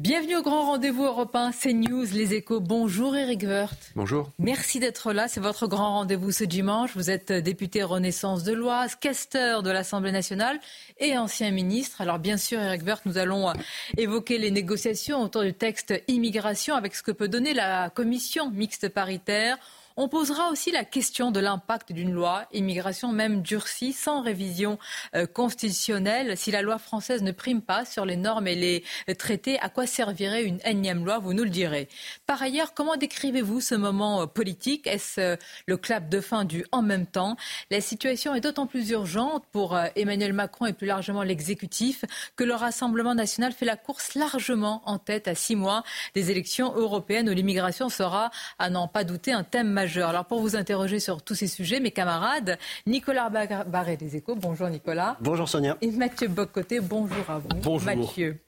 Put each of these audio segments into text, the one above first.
Bienvenue au grand rendez-vous européen CNews, les échos. Bonjour Eric Woerth. Bonjour. Merci d'être là. C'est votre grand rendez-vous ce dimanche. Vous êtes député Renaissance de l'Oise, questeur de l'Assemblée nationale et ancien ministre. Alors bien sûr, Eric Woerth, nous allons évoquer les négociations autour du texte immigration avec ce que peut donner la commission mixte paritaire. On posera aussi la question de l'impact d'une loi immigration même durcie sans révision euh, constitutionnelle. Si la loi française ne prime pas sur les normes et les traités, à quoi servirait une énième loi? Vous nous le direz. Par ailleurs, comment décrivez-vous ce moment euh, politique? Est-ce euh, le clap de fin du en même temps La situation est d'autant plus urgente pour Emmanuel Macron et plus largement l'exécutif que le Rassemblement national fait la course largement en tête à six mois des élections européennes où l'immigration sera, à n'en pas douter, un thème majeur alors pour vous interroger sur tous ces sujets, mes camarades, Nicolas Barré des Échos, bonjour Nicolas. Bonjour Sonia. Et Mathieu Bocoté, bonjour à vous. Bonjour. Mathieu.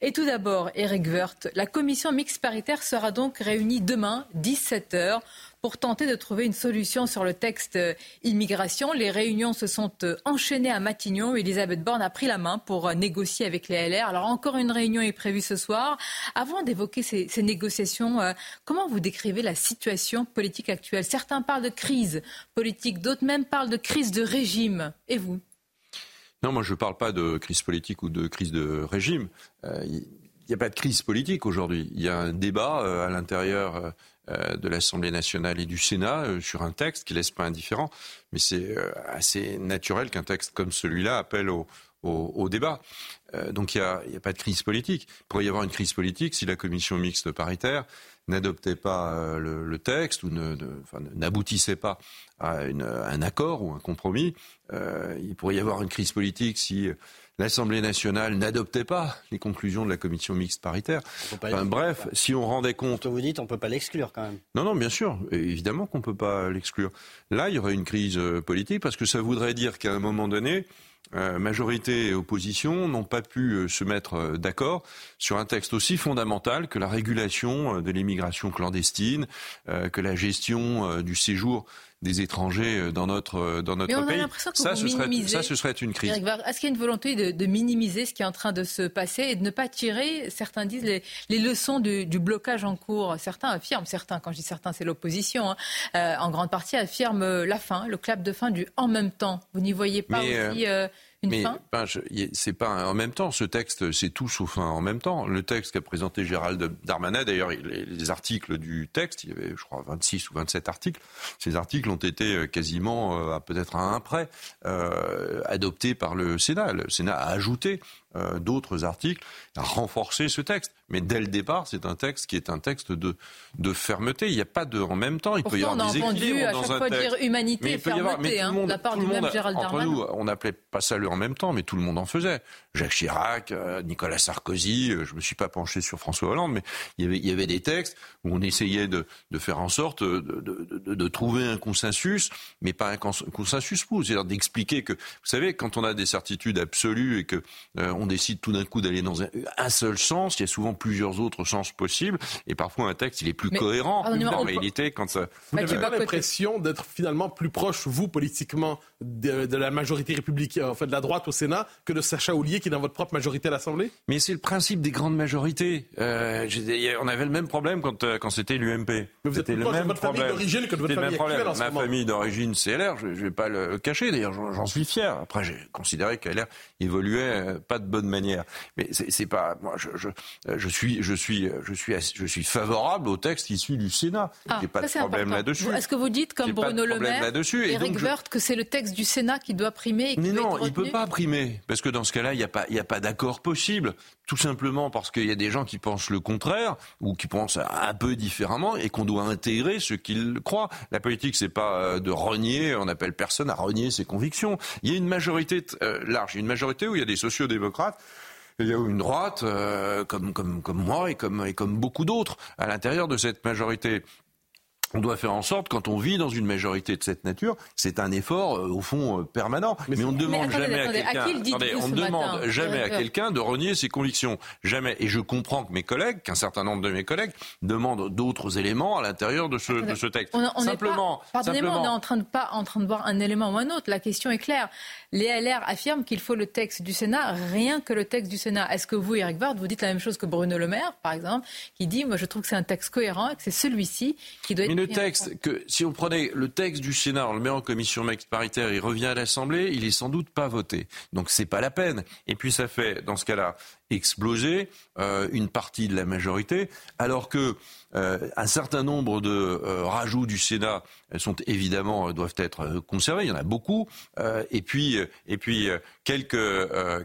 Et tout d'abord, Eric Woerth, la commission mixte paritaire sera donc réunie demain, 17h, pour tenter de trouver une solution sur le texte euh, immigration. Les réunions se sont euh, enchaînées à Matignon. Elisabeth Borne a pris la main pour euh, négocier avec les LR. Alors encore une réunion est prévue ce soir. Avant d'évoquer ces, négociations, comment vous décrivez la situation politique actuelle? Certains parlent de crise politique, d'autres même parlent de crise de régime. Et vous? Non, moi je ne parle pas de crise politique ou de crise de régime. Il n'y a pas de crise politique aujourd'hui. Il y a un débat à l'intérieur de l'Assemblée nationale et du Sénat euh, sur un texte qui laisse pas indifférent. Mais c'est euh, assez naturel qu'un texte comme celui-là appelle au, débat. donc il n'y a, pas de crise politique. Il pourrait y avoir une crise politique si la commission mixte paritaire n'adoptait pas le, texte ou n'aboutissait pas à un accord ou un compromis. il pourrait y avoir une crise politique si l'Assemblée nationale n'adoptait pas les conclusions de la commission mixte paritaire. bref, si on rendait compte. Vous dites, on ne peut pas l'exclure quand même. Non, non, bien sûr. Évidemment qu'on ne peut pas l'exclure. Là, il y aurait une crise euh, politique parce que ça voudrait dire qu'à un moment donné, euh, majorité et opposition n'ont pas pu euh, se mettre d'accord sur un texte aussi fondamental que la régulation de l'immigration clandestine, que la gestion du séjour des étrangers euh, dans notre, euh, dans notre pays. ça, ce serait, ça, ce serait une crise. Est-ce qu'il y a une volonté de, minimiser ce qui est en train de se passer et de ne pas tirer, certains disent, les, les leçons du, du, blocage en cours? Certains affirment, certains, quand je dis certains, c'est l'opposition, hein, euh, en grande partie affirment la fin, le clap de fin du en même temps. Vous n'y voyez pas aussi mais c'est pas en même temps. Ce texte, c'est tout sauf un en même temps. Le texte qu'a présenté Gérald Darmanin, d'ailleurs, les, articles du texte, il y avait, je crois, 26 ou 27 articles. Ces articles ont été euh, quasiment, euh, peut-être à un près, euh, adoptés par le Sénat. Le Sénat a ajouté euh, d'autres articles, a renforcé ce texte. Mais dès le départ, c'est un texte qui est un texte de, de fermeté. Il n'y a pas de en même temps. Il peut y avoir on des équilibres à chaque fois texte. dire humanité et fermeté, hein, de la part du même Gérald Darmanin. Nous, on n'appelait pas ça le en même temps, mais tout le monde en faisait. Jacques Chirac, euh, Nicolas Sarkozy, euh, je me suis pas penché sur François Hollande, mais il y avait, il y avait des textes où on essayait de, de faire en sorte de, de, de, trouver un consensus, mais pas un consensus fou, c'est-à-dire d'expliquer que, vous savez, quand on a des certitudes absolues et que on décide tout d'un coup d'aller dans un, seul sens. Il y a souvent plusieurs autres sens possibles. Et parfois, un texte, il est plus cohérent. Mais en réalité, quand ça... Vous n'avez pas l'impression d'être finalement plus proche, vous, politiquement, de, la majorité républicaine, en fait, de la droite au Sénat, que de Sacha Oulier, qui est dans votre propre majorité à l'Assemblée? Mais c'est le principe des grandes majorités. Euh, on avait le même problème quand, euh, quand c'était l'UMP. Mais vous êtes le même de votre famille d'origine que de votre famille actuelle en Ma famille d'origine, c'est LR, je ne vais pas le cacher, d'ailleurs, j'en suis fier. Après, j'ai considéré qu'LR évoluait euh, pas de bonne manière. Mais c'est pas moi je, je, je, suis je suis je suis je suis favorable au texte issu du Sénat. Ah, J'ai pas de problème là-dessus. Est-ce que vous dites comme Bruno Le Maire, Eric Woerth, que c'est le texte du Sénat qui doit primer et Mais non, il peut pas primer parce que dans ce cas-là, il n'y a pas il a pas d'accord possible. Tout simplement parce qu'il y a des gens qui pensent le contraire ou qui pensent un peu différemment et qu'on doit intégrer ce qu'ils croient. La politique, c'est pas euh, de renier. On appelle personne à renier ses convictions. Il y a une majorité euh, large, une majorité où il y a des sociodémocrates il y a une droite, euh, comme, comme, comme moi et comme, et comme beaucoup d'autres, à l'intérieur de cette majorité. On doit faire en sorte, quand on vit dans une majorité de cette nature, c'est un effort euh, au fond euh, permanent. Mais, on ne demande jamais à quelqu'un. on demande jamais à quelqu'un de renier ses convictions, jamais. Et je comprends que mes collègues, qu'un certain nombre de mes collègues, demandent d'autres éléments à l'intérieur de ce, de ce texte. On, simplement, pardonnez-moi, on n'est en train de pas en train de voir un élément ou un autre. La question est claire. Les LR affirment qu'il faut le texte du Sénat, rien que le texte du Sénat. Est-ce que vous, Eric Bard, vous dites la même chose que Bruno Le Maire, par exemple, qui dit, moi, je trouve que c'est un texte cohérent et que c'est celui-ci qui doit être le texte, que si on prenait le texte du Sénat, on le met en commission mixte paritaire, il revient à l'Assemblée, il est sans doute pas voté. Donc c'est pas la peine. Et puis ça fait, dans ce cas-là, exploser euh, une partie de la majorité, alors que euh, un certain nombre de euh, rajouts du Sénat sont évidemment doivent être conservés. Il y en a beaucoup. et puis et puis quelques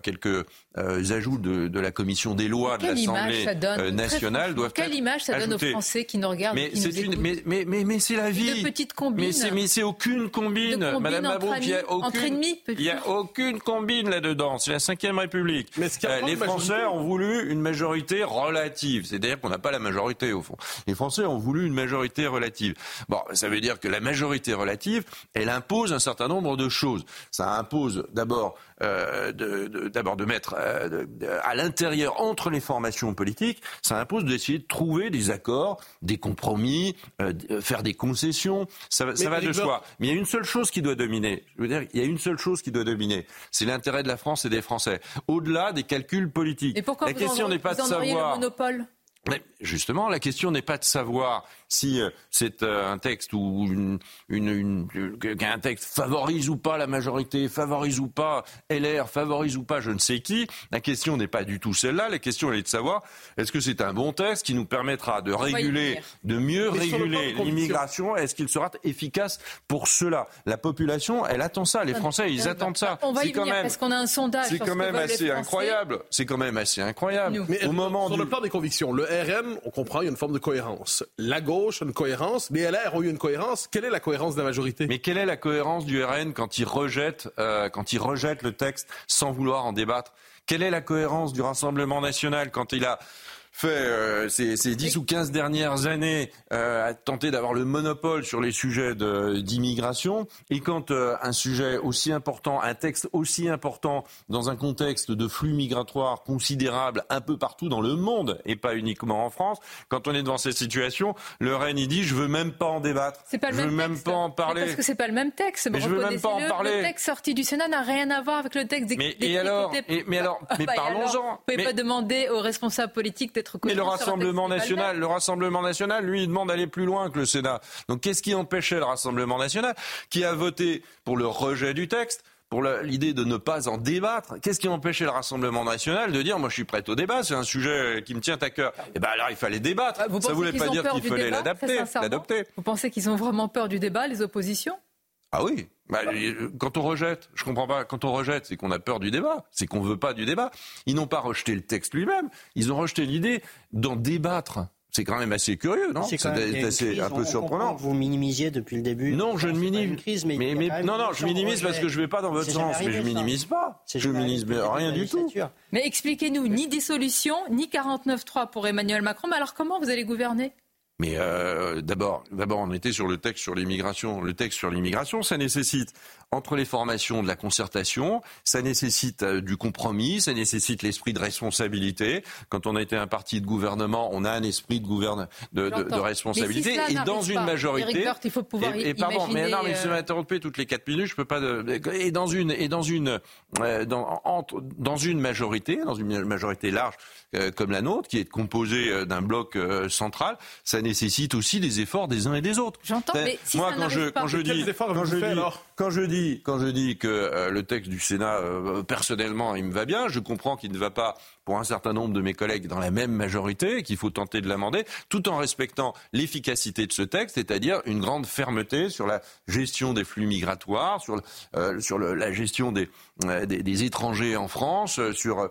quelques ajouts de, la commission des lois de l'Assemblée nationale doivent quelle image ça donne aux Français qui nous regardent mais c'est une mais, mais, mais, c'est la vie. Petites combines. Mais c'est aucune combine, Madame Mabrouk. Il n'y a aucune, il y a aucune combine là-dedans. C'est la Cinquième République. Mais les Français ont voulu une majorité relative. C'est-à-dire qu'on n'a pas la majorité, au fond. Les Français ont voulu une majorité relative. Bon, ça veut dire que la majorité relative, elle impose un certain nombre de choses. Ça impose d'abord euh, de, mettre euh, à l'intérieur entre les formations politiques, ça impose d'essayer de trouver des accords, des compromis, euh, faire des concessions. Ça, ça va de soi. Mais il y a une seule chose qui doit dominer. Je veux dire, il y a une seule chose qui doit dominer. C'est l'intérêt de la France et des Français. Au-delà des calculs politiques. Et pourquoi la question n'est pas de savoir. Le monopole? Mais justement, la question n'est pas de savoir si euh, c'est euh, un texte ou une, une, qu'un texte favorise ou pas la majorité, favorise ou pas LR, favorise ou pas je ne sais qui. La question n'est pas du tout celle-là. La question est de savoir est-ce que c'est un bon texte qui nous permettra de réguler, de mieux réguler l'immigration. Est-ce qu'il sera efficace pour cela? La population, elle attend ça. Les Français, ils attendent ça. On va y venir parce qu'on a un sondage. C'est quand même assez incroyable. C'est quand même assez incroyable. Mais au moment sur le plan des convictions, le RN, on comprend, il y a une forme de cohérence. La gauche a une cohérence. Les LR ont eu une cohérence. Quelle est la cohérence de la majorité? Mais quelle est la cohérence du RN quand il rejette, euh, quand il rejette le texte sans vouloir en débattre? Quelle est la cohérence du Rassemblement national quand il a fait euh, ces, ces, 10 ou 15 dernières années euh, à tenter d'avoir le monopole sur les sujets d'immigration. Et quand euh, un sujet aussi important, un texte aussi important dans un contexte de flux migratoires considérable un peu partout dans le monde et pas uniquement en France, quand on est devant cette situation, le REN il dit je veux même pas en débattre. Pas je veux même pas en parler. Parce que c'est pas le même texte. Mais je veux même pas en parler. Le texte sorti du Sénat n'a rien à voir avec le texte des, mais, et alors, mais alors, mais bah, parlons-en. Vous pouvez pas demander aux responsables politiques d'être mais le Rassemblement national, le Rassemblement national, lui, il demande d'aller plus loin que le Sénat. Donc qu'est-ce qui empêchait le Rassemblement national, qui a voté pour le rejet du texte, pour l'idée de ne pas en débattre? Qu'est-ce qui empêchait le Rassemblement national de dire moi je suis prêt au débat, c'est un sujet qui me tient à cœur. Et eh ben alors il fallait débattre. Ah, Ça ne voulait pas dire qu'il fallait l'adapter, l'adopter. Vous pensez qu'ils ont vraiment peur du débat, les oppositions? Ah oui. Bah, quand on rejette, je comprends pas. Quand on rejette, c'est qu'on a peur du débat, c'est qu'on veut pas du débat. Ils n'ont pas rejeté le texte lui-même, ils ont rejeté l'idée d'en débattre. C'est quand même assez curieux, non? C'est assez un peu surprenant. Vous minimisiez depuis le début. Non, je ne minimise. mais, non, non, je minimise parce que je ne vais pas dans votre sens, mais je minimise pas. Je minimise rien du tout. Mais expliquez-nous, ni dissolution, ni 49-3 pour Emmanuel Macron. Mais alors comment vous allez gouverner? Mais euh, d'abord, d'abord, on était sur le texte sur l'immigration. Le texte sur l'immigration, ça nécessite entre les formations de la concertation, ça nécessite euh, du compromis, ça nécessite l'esprit de responsabilité. Quand on a été un parti de gouvernement, on a un esprit de, gouverne, de, de, de responsabilité. et dans une majorité, il faut pouvoir et, et pardon, mais non, mais je euh... m'interromper toutes les quatre minutes, je peux pas. De, et dans une et dans une euh, dans, entre, dans une majorité, dans une majorité large euh, comme la nôtre, qui est composée euh, d'un bloc euh, central, ça nécessite aussi des efforts des uns et des autres. J'entends, mais si moi ça quand je, pas, quand je dis quand je dis, quand je dis que euh, le texte du Sénat, euh, personnellement, il me va bien, je comprends qu'il ne va pas pour un certain nombre de mes collègues dans la même majorité, qu'il faut tenter de l'amender, tout en respectant l'efficacité de ce texte, c'est-à-dire une grande fermeté sur la gestion des flux migratoires, sur, euh, sur le, la gestion des, des, des, étrangers en France, sur,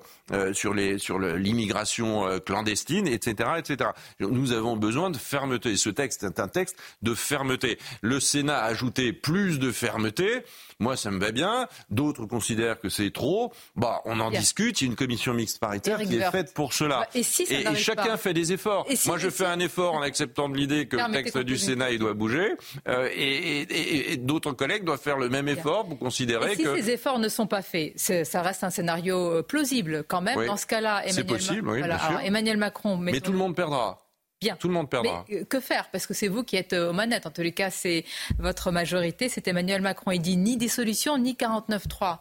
sur, les, sur l'immigration clandestine, etc., etc. Nous avons besoin de fermeté. Ce texte est un texte de fermeté. Le Sénat a ajouté plus de fermeté. Moi, ça me va bien. D'autres considèrent que c'est trop. Bah, on en discute. Il y a une commission mixte paritaire qui est faite pour cela. et, si et, chacun fait des efforts. Moi, je fais un effort en acceptant de l'idée que le texte du Sénat il doit bouger. Euh, et, d'autres collègues doivent faire le même effort pour considérer si que. Si ces efforts ne sont pas faits, ça reste un scénario euh, plausible quand même. Dans ce cas-là, Emmanuel, Emmanuel Macron. Mais tout le monde perdra. Bien. Tout le monde perdra. Mais euh, que faire? Parce que c'est vous qui êtes aux manettes. En tous les cas, c'est votre majorité. C'est Emmanuel Macron. Il dit ni dissolution, ni 49-3.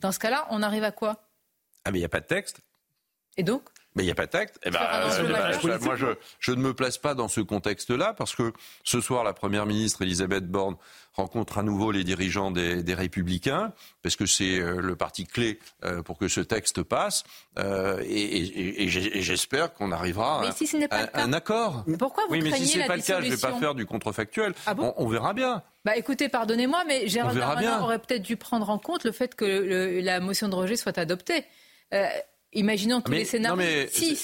Dans ce cas-là, on arrive à quoi? Ah, mais il n'y a pas de texte. Et donc? Mais il n'y a pas de texte. Eh ben, euh, moi, je, je, ne me place pas dans ce contexte-là parce que ce soir, la Première ministre Elisabeth Borne rencontre à nouveau les dirigeants des, des Républicains, parce que c'est euh, le parti clé euh, pour que ce texte passe, euh, et, et, j'espère qu'on arrivera à, un accord. Mais pourquoi vous Oui, mais si ce n'est pas le cas, je ne vais pas faire du contrefactuel. Ah bon on, verra bien. Bah écoutez, pardonnez-moi, mais Gérald Darmanin aurait peut-être dû prendre en compte le fait que la motion de rejet soit adoptée. Imaginons tous les scénarios. Non mais, si,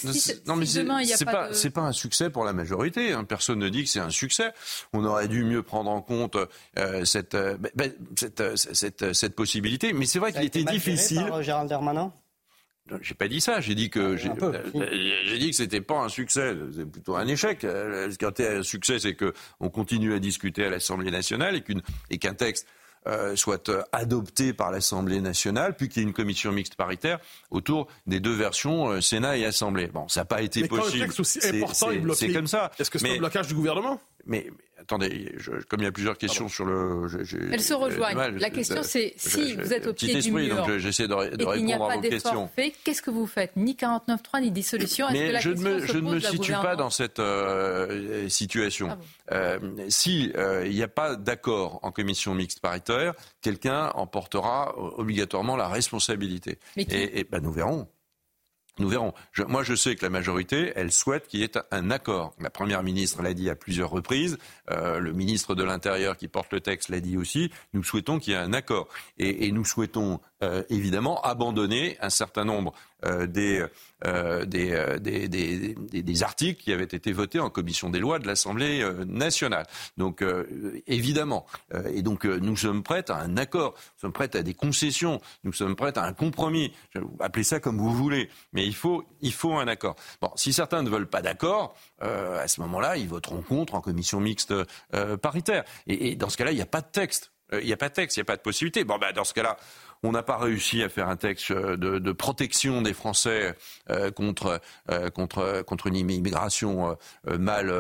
non, mais c'est pas, c'est pas un succès pour la majorité. Hein. Personne ne dit que c'est un succès. On aurait dû mieux prendre en compte euh, cette, euh, ben, ben, cette, euh, cette, cette, possibilité. Mais c'est vrai qu'il était difficile. Par Gérald Darmanin? J'ai pas dit ça. J'ai dit que j'ai dit que c'était pas un succès. C'est plutôt un échec. Quand un succès, c'est que on continue à discuter à l'Assemblée nationale et qu'une et qu'un texte euh, soit euh, adopté par l'Assemblée nationale, puis qu'il y ait une commission mixte paritaire autour des deux versions euh, Sénat et Assemblée. Bon, ça n'a pas été mais possible. C'est comme ça. Est-ce que c'est un blocage du gouvernement? Mais, attendez, comme il y a plusieurs questions sur le. Elles se rejoignent. La question, c'est si vous êtes au pied du mur. j'essaie de, de répondre à vos questions. Qu'est-ce que vous faites? Ni 49.3, ni dissolution. Mais que je, ne me, je ne me situe pas dans cette euh, situation. Ah euh, si euh, il n'y a pas d'accord en commission mixte paritaire, quelqu'un en portera obligatoirement la responsabilité. et, et ben, nous verrons. Nous verrons. moi, je sais que la majorité, elle souhaite qu'il y ait un accord. La première ministre l'a dit à plusieurs reprises. Euh, le ministre de l'Intérieur qui porte le texte l'a dit aussi. Nous souhaitons qu'il y ait un accord. Et, nous souhaitons évidemment abandonner un certain nombre euh, des, euh, des, des, des, des, articles qui avaient été votés en commission des lois de l'Assemblée nationale. Donc évidemment, et donc nous sommes prêts à un accord, nous sommes prêts à des concessions, nous sommes prêts à un compromis. Appelez ça comme vous voulez, mais il faut, il faut un accord. Bon, si certains ne veulent pas d'accord, à ce moment-là, ils voteront contre en commission mixte paritaire. Et dans ce cas-là, il n'y a pas de texte. Il n'y a pas de texte, il n'y a pas de possibilité. Bon, ben, dans ce cas-là, on n'a pas réussi à faire un texte euh, de, protection des Français euh, contre, euh, contre, contre une immigration mal,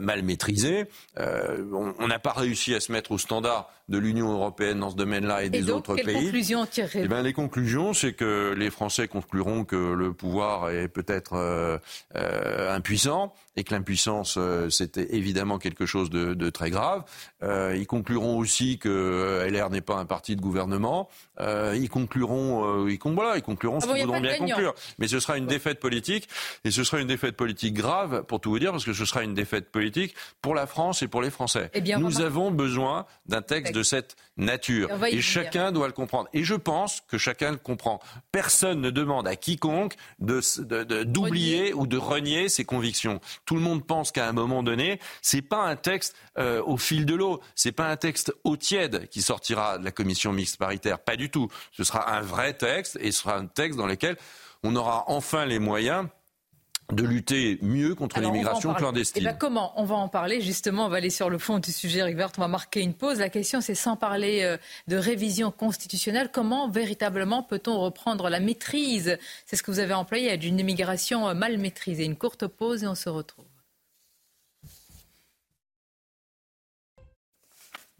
mal maîtrisée. on n'a pas réussi à se mettre au standard de l'Union européenne dans ce domaine-là et, des autres quelles pays. Conclusions eh ben, Les conclusions, c'est que les Français concluront que le pouvoir est peut-être impuissant et que l'impuissance, c'était évidemment quelque chose de, de très grave. ils concluront aussi que LR n'est pas un parti de gouvernement. Euh, ils concluront, euh, ils, voilà, ils concluront ah ce qu'ils voudront bien conclure. Mais ce sera une défaite politique, et ce sera une défaite politique grave, pour tout vous dire, parce que ce sera une défaite politique pour la France et pour les Français. Eh Nous avons besoin d'un texte de cette nature, et, chacun doit le comprendre. Et je pense que chacun le comprend. Personne ne demande à quiconque d'oublier de, ou de renier ses convictions. Tout le monde pense qu'à un moment donné, c'est pas un texte euh, au fil de l'eau, c'est pas un texte au tiède qui sortira de la commission mixte paritaire, pas du tout. Ce sera un vrai texte et ce sera un texte dans lequel on aura enfin les moyens de lutter mieux contre l'immigration clandestine. Et eh ben, comment On va en parler justement, on va aller sur le fond du sujet, Eric on va marquer une pause. La question c'est sans parler euh, de révision constitutionnelle, comment véritablement peut-on reprendre la maîtrise? C'est ce que vous avez employé, d'une immigration euh, mal maîtrisée. Une courte pause et on se retrouve.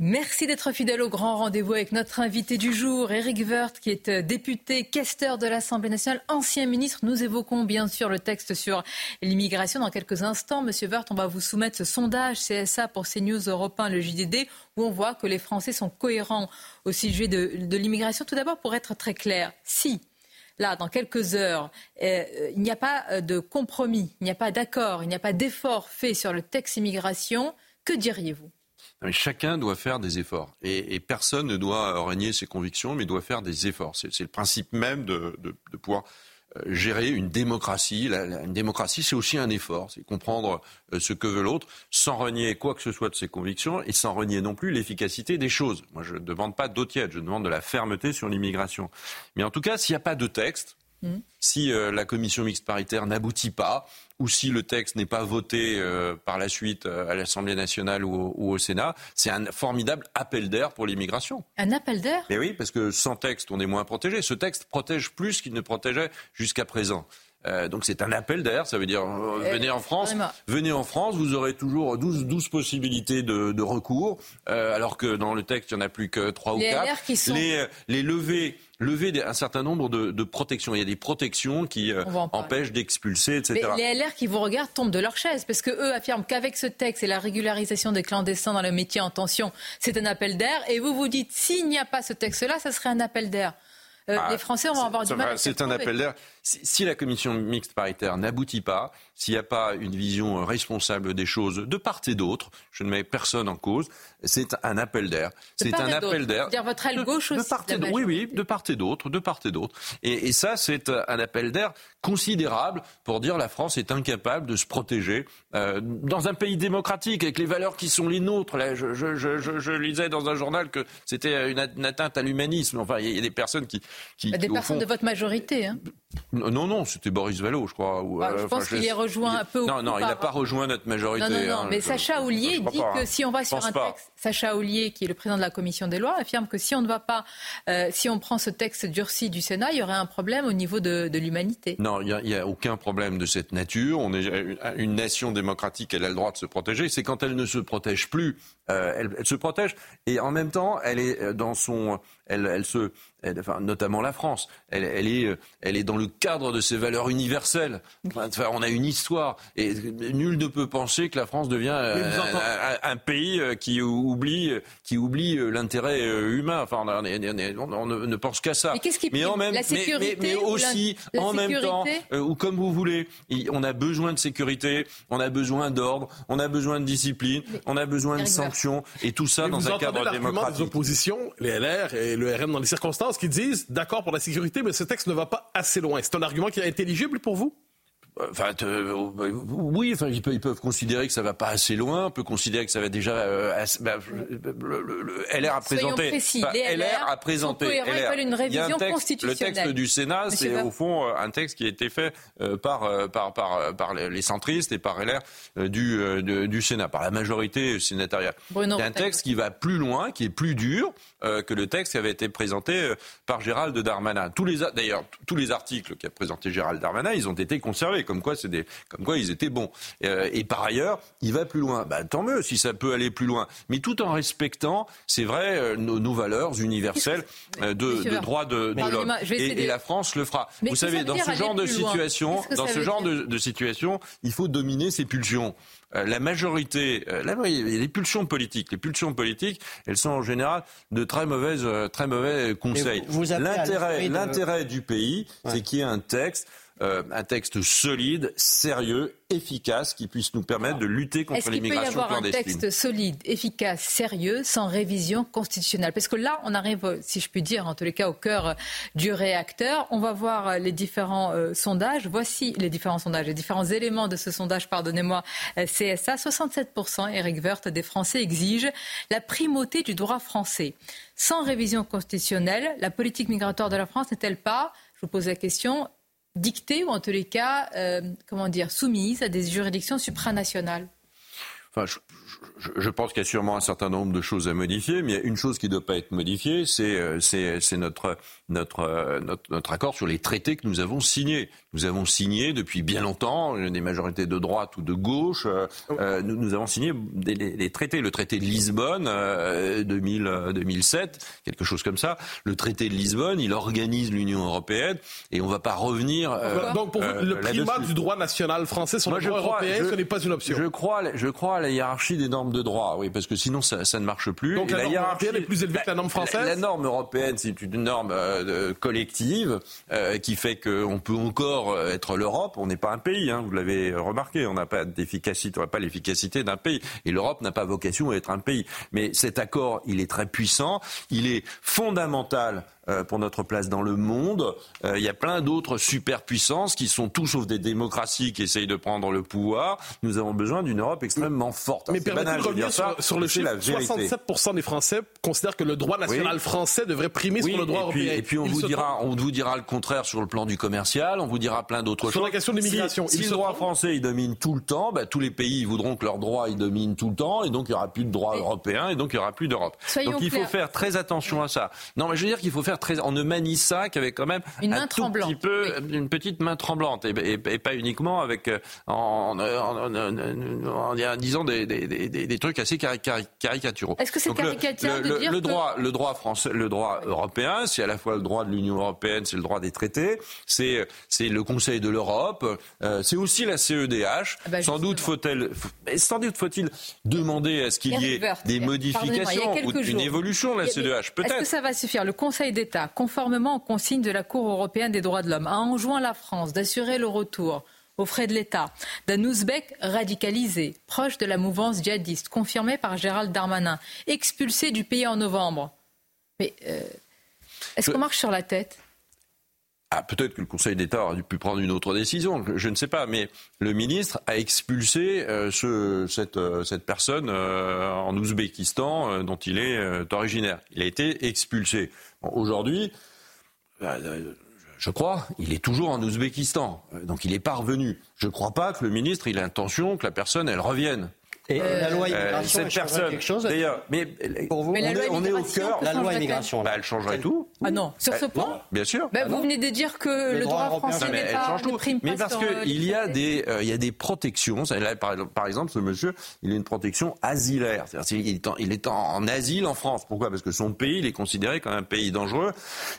Merci d'être fidèle au grand rendez-vous avec notre invité du jour, Éric Woerth, qui est euh, député, questeur de l'Assemblée nationale, ancien ministre. Nous évoquons bien sûr le texte sur l'immigration dans quelques instants. Monsieur Woerth, on va vous soumettre ce sondage CSA pour CNews Europe 1, le JDD, où on voit que les Français sont cohérents au sujet de, l'immigration. Tout d'abord, pour être très clair, si là, dans quelques heures, euh, il n'y a pas euh, de compromis, il n'y a pas d'accord, il n'y a pas d'effort fait sur le texte immigration, que diriez-vous? Chacun doit faire des efforts. Et, personne ne doit renier ses convictions, mais doit faire des efforts. C'est le principe même de, pouvoir gérer une démocratie. une démocratie, c'est aussi un effort, c'est comprendre ce que veut l'autre, sans renier quoi que ce soit de ses convictions et sans renier non plus l'efficacité des choses. Moi, je ne demande pas d'eau tiède, je demande de la fermeté sur l'immigration. Mais en tout cas, s'il n'y a pas de texte, hmm. si la commission mixte paritaire n'aboutit pas, ou si le texte n'est pas voté euh, par la suite euh, à l'Assemblée nationale ou au, Sénat, c'est un formidable appel d'air pour l'immigration. Un appel d'air? Mais oui, parce que sans texte, on est moins protégé. Ce texte protège plus qu'il ne protégeait jusqu'à présent. Euh, donc c'est un appel d'air, ça veut dire venez en France, venez en France, vous aurez toujours 12, 12 possibilités de, de recours, alors que dans le texte il n'y en a plus que 3 ou 4. Les, les levées lever un certain nombre de, protections. Il y a des protections qui euh, empêchent d'expulser, etc. Mais les LR qui vous regardent tombent de leur chaise parce que eux affirment qu'avec ce texte et la régularisation des clandestins dans le métier en tension, c'est un appel d'air. Et vous vous dites, s'il n'y a pas ce texte-là, ça serait un appel d'air. Euh, ah, les Français vont avoir du mal. C'est un appel d'air. Si, la commission mixte paritaire n'aboutit pas, s'il n'y a pas une vision responsable des choses de part et d'autre, je ne mets personne en cause, c'est un appel d'air. C'est un appel d'air. Dire votre aile gauche aussi. oui, oui, de part et d'autre, de part et d'autre. Et, ça, c'est un appel d'air considérable pour dire la France est incapable de se protéger euh, dans un pays démocratique avec les valeurs qui sont les nôtres. Là, je, je, je, je lisais dans un journal que c'était une, atteinte à l'humanisme. Enfin, il y, a des personnes qui, qui des personnes de votre majorité. Hein. Non, non, c'était Boris Vallot, je crois. Bah, je pense qu'il est rejoint un peu. Non, non, il n'a pas rejoint notre majorité. Non, non, non, hein, mais Sacha Oulier dit que si on va sur un texte, Sacha Oulier, qui est le président de la commission des lois, affirme que si on ne va pas, euh, si on prend ce texte durci du Sénat, il y aurait un problème au niveau de, l'humanité. Non, il n'y a, aucun problème de cette nature. On est une nation démocratique, elle a le droit de se protéger. C'est quand elle ne se protège plus, euh, elle, elle, se protège, et en même temps, elle est euh, dans son, elle, elle se enfin, notamment la France. Elle, elle, est, euh, elle est dans le cadre de ses valeurs universelles. Enfin, on a une histoire et nul ne peut penser que la France devient euh, un, pays qui oublie, qui oublie l'intérêt humain. Enfin, on, ne, pense qu'à ça. Mais qu'est-ce qui mais, en même, la sécurité mais, aussi, en même temps, ou comme vous voulez, on a besoin de sécurité, on a besoin d'ordre, on a besoin de discipline, on a besoin de sanctions, et tout ça dans un cadre démocratique. des oppositions, les LR et le RM dans les circonstances qui disent d'accord pour la sécurité, mais ce texte ne va pas assez loin. C'est un argument qui est intelligible pour vous? Enfin, euh, oui, enfin, ils, peuvent, considérer que ça va pas assez loin, on peut considérer que ça va déjà. Euh, bah, le, LR a présenté. LR, a présenté. LR, une révision Le texte du Sénat, c'est au fond euh, un texte qui a été fait par, par, par, par les centristes et par LR du, du Sénat, par la majorité sénatoriale. C'est un texte qui va plus loin, qui est plus dur que le texte qui avait été présenté par Gérald Darmanin. Tous les, d'ailleurs, tous les articles qu'a présenté Gérald Darmanin, ils ont été conservés comme quoi, des, comme quoi ils étaient bons. Euh, et par ailleurs, il va plus loin. Bah, tant mieux si ça peut aller plus loin, mais tout en respectant, c'est vrai, euh, nos, valeurs universelles euh, de, de droit de, l'homme. Et, la France le fera. Vous savez, dans ce genre de situation, dans ce genre de, situation, il faut dominer ses pulsions la majorité, les pulsions politiques, les pulsions politiques, elles sont en général de très mauvaises, très mauvais conseils. L'intérêt, l'intérêt du pays, c'est qu'il y ait un texte euh, un texte solide, sérieux, efficace, qui puisse nous permettre de lutter contre l'immigration clandestine. Est-ce qu'il peut y avoir un texte solide, efficace, sérieux, sans révision constitutionnelle? Parce que là, on arrive, si je puis dire, en tous les cas, au cœur du réacteur. On va voir les différents euh, sondages. Voici les différents sondages, les différents éléments de ce sondage, pardonnez-moi, euh, CSA. 67%, Eric Woerth, des Français exigent la primauté du droit français. Sans révision constitutionnelle, la politique migratoire de la France n'est-elle pas, je vous pose la question, dictée ou en tous les cas, euh, comment dire, soumise à des juridictions supranationales. Enfin, je, pense qu'il y a sûrement un certain nombre de choses à modifier, mais il y a une chose qui ne doit pas être modifiée, c'est euh, notre, notre, euh, notre, notre, accord sur les traités que nous avons signés. Nous avons signé depuis bien longtemps, des majorités de droite ou de gauche, euh, nous, nous, avons signé des, les, traités. Le traité de Lisbonne, 2000, 2007, quelque chose comme ça. Le traité de Lisbonne, il organise l'Union européenne et on ne va pas revenir. Donc pour vous, le primat du droit national français sur le droit européen, ce n'est pas une option. Je crois, je crois la hiérarchie des normes de droit, oui, parce que sinon ça, ça ne marche plus. Donc la, norme européenne est plus élevée que la norme française la, norme européenne, c'est une norme euh, collective euh, qui fait qu'on peut encore être l'Europe. On n'est pas un pays, hein, vous l'avez remarqué, on n'a pas d'efficacité, on n'a pas l'efficacité d'un pays. Et l'Europe n'a pas vocation à être un pays. Mais cet accord, il est très puissant, il est fondamental pour notre place dans le monde. Il y a plein d'autres superpuissances qui sont tout sauf des démocraties qui essayent de prendre le pouvoir. Nous avons besoin d'une Europe extrêmement forte. Mais permettez de revenir sur, sur, le chiffre. 67% des Français considèrent que le droit national français devrait primer sur le droit européen. Et puis on vous, dira, on vous dira le contraire sur le plan du commercial, on vous dira plein d'autres choses. Sur la question de l'immigration. Si, le droit français il domine tout le temps, bah, tous les pays voudront que leur droit il domine tout le temps, et donc il n'y aura plus de droit européen, et donc il n'y aura plus d'Europe. Donc il faut faire très attention à ça. Non, mais je veux dire qu'il faut faire très. On ne manie ça qu'avec quand même une un tout petit peu, une petite main tremblante, et, pas uniquement avec euh, en, en, disant des, des, des, des, trucs assez caricaturaux. Est-ce que c'est caricatural le, de dire le droit, le droit français, le droit européen, c'est à la fois le droit de l'Union européenne, c'est le droit des traités, c'est c'est le Conseil de l'Europe, euh, c'est aussi la CEDH. Ah bah, sans doute faut-elle, sans doute faut-il demander à ce qu'il y ait des modifications ou une évolution de la CEDH. Peut-être. Est-ce que ça va suffire? Le Conseil d'État, conformément aux consignes de la Cour européenne des droits de l'homme, a enjoint la France d'assurer le retour aux frais de l'État d'un ouzbek radicalisé, proche de la mouvance djihadiste, confirmé par Gérald Darmanin, expulsé du pays en novembre. Mais euh, est-ce qu'on marche sur la tête? Ah, peut-être que le Conseil d'État aurait pu prendre une autre décision, je ne sais pas, mais le ministre a expulsé euh, euh, cette, personne en Ouzbékistan dont il est originaire. Il a été expulsé. Aujourd'hui, je crois, il est toujours en Ouzbékistan. Donc il est parvenu. Je ne crois pas que le ministre ait l'intention que la personne, elle revienne. Et la loi euh, immigration, cette personne, quelque chose D'ailleurs, mais pour vous, on, est, au cœur. La loi immigration, bah, elle changerait tout. Ah non, sur ce point Bien sûr. Bah, vous venez de dire que le, droit, français n'est pas, ne prime Mais parce qu'il y a des, euh, il y a des protections. par, exemple, ce monsieur, il a une protection asilaire. C'est-à-dire il est, en, il est en, asile en France. Pourquoi? Parce que son pays, il est considéré comme un pays dangereux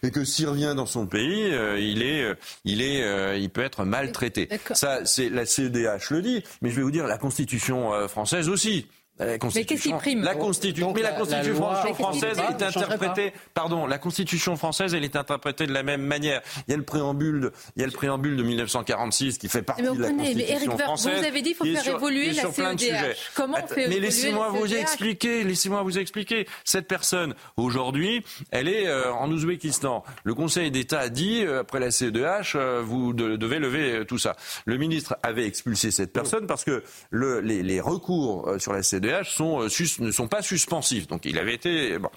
et que s'il revient dans son pays, euh, il est, il est, il peut être maltraité. Ça, c'est la CEDH le dit. Mais je vais vous dire, la Constitution française aussi. La mais qu'est-ce qui prime la Constitution, mais la, Constitution française est interprétée. Pardon, la Constitution française, elle est interprétée de la même manière. Il y a le préambule, de, il y a le préambule de 1946 qui fait partie de la Constitution mais Eric française. Vous avez dit qu'il faut faire évoluer la CEDH. Comment on fait Mais laissez-moi vous expliquer. Laissez-moi vous expliquer. Cette personne aujourd'hui, elle est euh, en Ouzbékistan. Le Conseil d'État a dit euh, après la CEDH, euh, vous devez lever tout ça. Le ministre avait expulsé cette personne parce que le, les, les recours sur la CEDH sont, euh, ne sont pas suspensifs. Donc il avait été. Bon.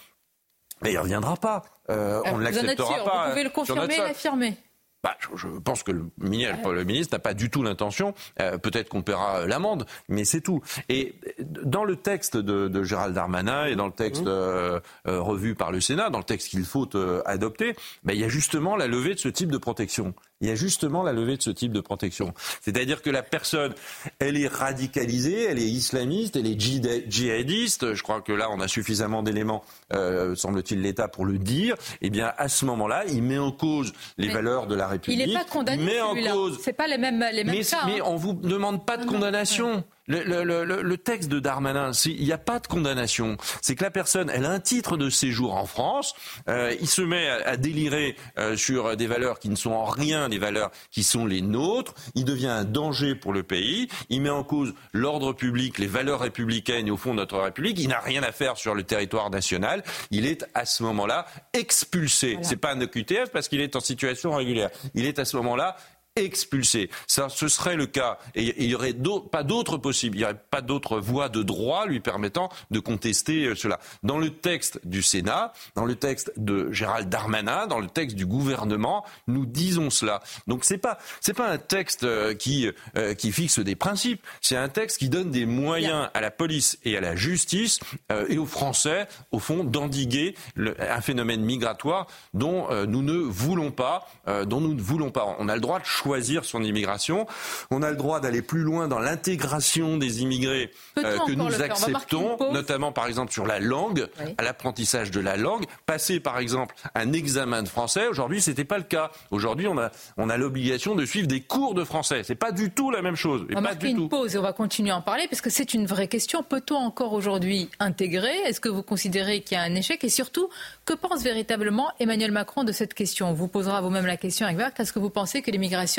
Mais il ne reviendra pas. Euh, on ne l'acceptera pas. Vous pouvez le confirmer et l'affirmer. Bah, je, pense que le, ministre n'a pas du tout l'intention. Euh, peut-être qu'on paiera l'amende, mais c'est tout. Et dans le texte de, Gérald Darmanin et dans le texte mmh. revu par le Sénat, dans le texte qu'il faut adopter, bah, il y a justement la levée de ce type de protection il y a justement la levée de ce type de protection. C'est-à-dire que la personne, elle est radicalisée, elle est islamiste, elle est djihadiste. Je crois que là, on a suffisamment d'éléments, euh, semble-t-il, l'État pour le dire. Eh bien, à ce moment-là, il met en cause les valeurs de la République. Il n'est pas condamné. Mais en cause. C'est pas les mêmes les mêmes mais, cas. Mais hein. on vous demande pas de condamnation. Le, le, le, le, texte de Darmanin, il n'y a pas de condamnation. C'est que la personne, elle a un titre de séjour en France, euh, il se met à, à délirer euh, sur des valeurs qui ne sont en rien des valeurs qui sont les nôtres, il devient un danger pour le pays, il met en cause l'ordre public, les valeurs républicaines et au fond notre République, il n'a rien à faire sur le territoire national, il est à ce moment-là expulsé. C'est pas un OQTF parce qu'il est en situation régulière. Il est à ce moment-là expulsé. Ça, ce serait le cas. Et il n'y aurait pas d'autre possible. Il n'y aurait pas d'autre voie de droit lui permettant de contester euh, cela. Dans le texte du Sénat, dans le texte de Gérald Darmanin, dans le texte du gouvernement, nous disons cela. Donc c'est pas c'est pas un texte euh, qui euh, qui fixe des principes. C'est un texte qui donne des moyens à la police et à la justice et aux Français, au fond, d'endiguer un phénomène migratoire dont nous ne voulons pas, dont nous ne voulons pas. On a le droit de choisir son immigration. On a le droit d'aller plus loin dans l'intégration des immigrés euh, que nous acceptons, notamment par exemple sur la langue, à l'apprentissage de la langue. Passer par exemple un examen de français, aujourd'hui c'était pas le cas. Aujourd'hui on a, on a l'obligation de suivre des cours de français. C'est pas du tout la même chose. on va marquer une pause et on va continuer à en parler parce que c'est une vraie question. Peut-on encore aujourd'hui intégrer? Est-ce que vous considérez qu'il y a un échec? Et surtout, que pense véritablement Emmanuel Macron de cette question? On vous posera vous-même la question, Egbert. Est-ce que vous pensez que l'immigration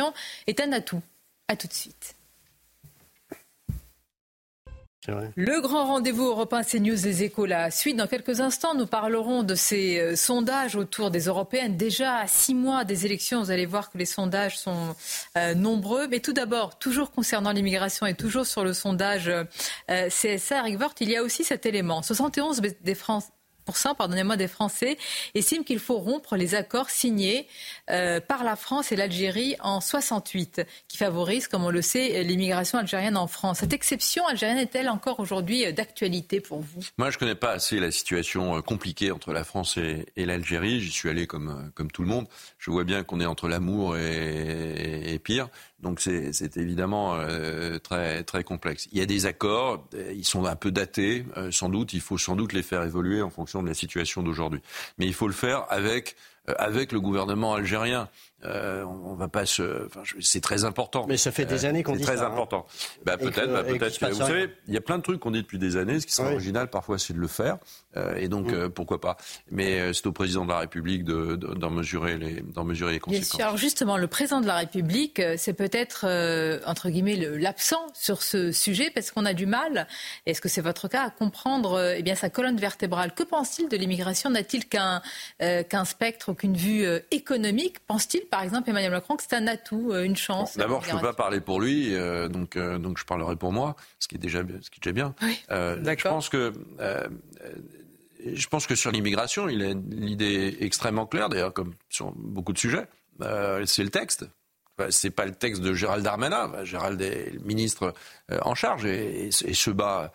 est un atout. À tout de suite. Le grand rendez-vous européen CNews des échos, la suite. Dans quelques instants, nous parlerons de ces euh, sondages autour des européennes. Déjà à six mois des élections, vous allez voir que les sondages sont euh, nombreux. Mais tout d'abord, toujours concernant l'immigration et toujours sur le sondage euh, CSA, Eric Vort, il y a aussi cet élément. 71 des, France, pardonnez-moi, des Français estiment qu'il faut rompre les accords signés euh, par la France et l'Algérie en 68, qui favorisent, comme on le sait, l'immigration algérienne en France. Cette exception algérienne est-elle encore aujourd'hui euh, d'actualité pour vous? Moi, je ne connais pas assez la situation euh, compliquée entre la France et, l'Algérie. J'y suis allé comme, comme tout le monde. Je vois bien qu'on est entre l'amour et, et pire. Donc c'est évidemment euh, très, très complexe. Il y a des accords, euh, ils sont un peu datés, euh, sans doute, il faut sans doute les faire évoluer en fonction de la situation d'aujourd'hui. Mais il faut le faire avec, avec le gouvernement algérien. Euh, on, va pas se. Enfin, c'est très important. Mais ça fait des années qu'on dit ça. C'est très hein. important. Bah, peut-être, bah, peut-être. Vous savez, il y a plein de trucs qu'on dit depuis des années. Ce qui serait original, parfois, c'est de le faire. Euh, et donc, mm. euh, pourquoi pas Mais c'est au président de la République d'en de, mesurer les, d'en mesurer les conséquences. Bien sûr. Alors justement, le président de la République, c'est peut-être entre guillemets l'absent sur ce sujet parce qu'on a du mal. Est-ce que c'est votre cas à comprendre eh bien sa colonne vertébrale Que pense-t-il de l'immigration N'a-t-il qu'un spectre, qu'une vue économique? Pense-t-il par exemple, Emmanuel Macron, que c'est un atout, euh, une chance D'abord, je ne peux pas parler pour lui, euh, donc, euh, donc je parlerai pour moi, ce qui est déjà, ce qui est déjà bien. Oui, je pense que je pense que sur l'immigration, il a extrêmement claire, d'ailleurs, comme sur beaucoup de sujets. c'est le texte. c'est pas le texte de Gérald Darmanin. Gérald est le ministre en charge et, se bat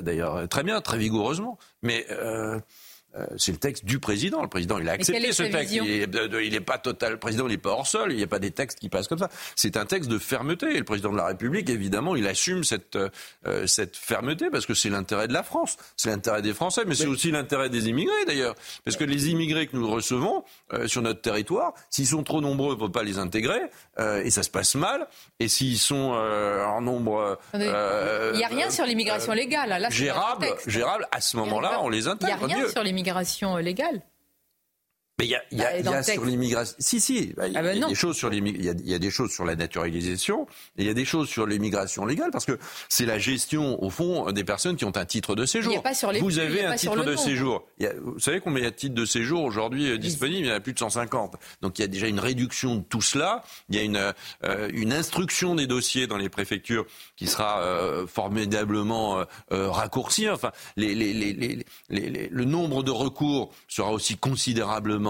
d'ailleurs très bien, très vigoureusement. Mais euh, c'est le texte du président. Le président, il a accepté ce texte. Il n'est pas total. Le président, il n'est pas hors sol. Il n'y a pas des textes qui passent comme ça. C'est un texte de fermeté. Et le président de la République, évidemment, il assume cette, euh, cette fermeté parce que c'est l'intérêt de la France. C'est l'intérêt des Français, mais, c'est aussi l'intérêt des immigrés, d'ailleurs. Parce que les immigrés que nous recevons euh, sur notre territoire, s'ils sont trop nombreux, on ne peut pas les intégrer. et ça se passe mal. Et s'ils sont en nombre. il n'y a rien sur l'immigration légale. Là, gérable, gérable, à ce moment-là, on les intègre. Il n'y a rien sur l'immigration légale. Mais il y a, y a, bah, y a sur l'immigration. Si, si. Bah, il y, a des choses sur il y, a des choses sur la naturalisation et il y a des choses sur l'immigration légale parce que c'est la gestion, au fond, des personnes qui ont un titre de séjour. Il a pas sur les vous avez un titre de séjour. vous savez combien il y a de titres de séjour aujourd'hui euh, disponibles Il y en a plus de 150. Donc il y a déjà une réduction de tout cela. Il y a une, euh, une instruction des dossiers dans les préfectures qui sera euh, formidablement raccourcie. Enfin, les, les, les, le nombre de recours sera aussi considérablement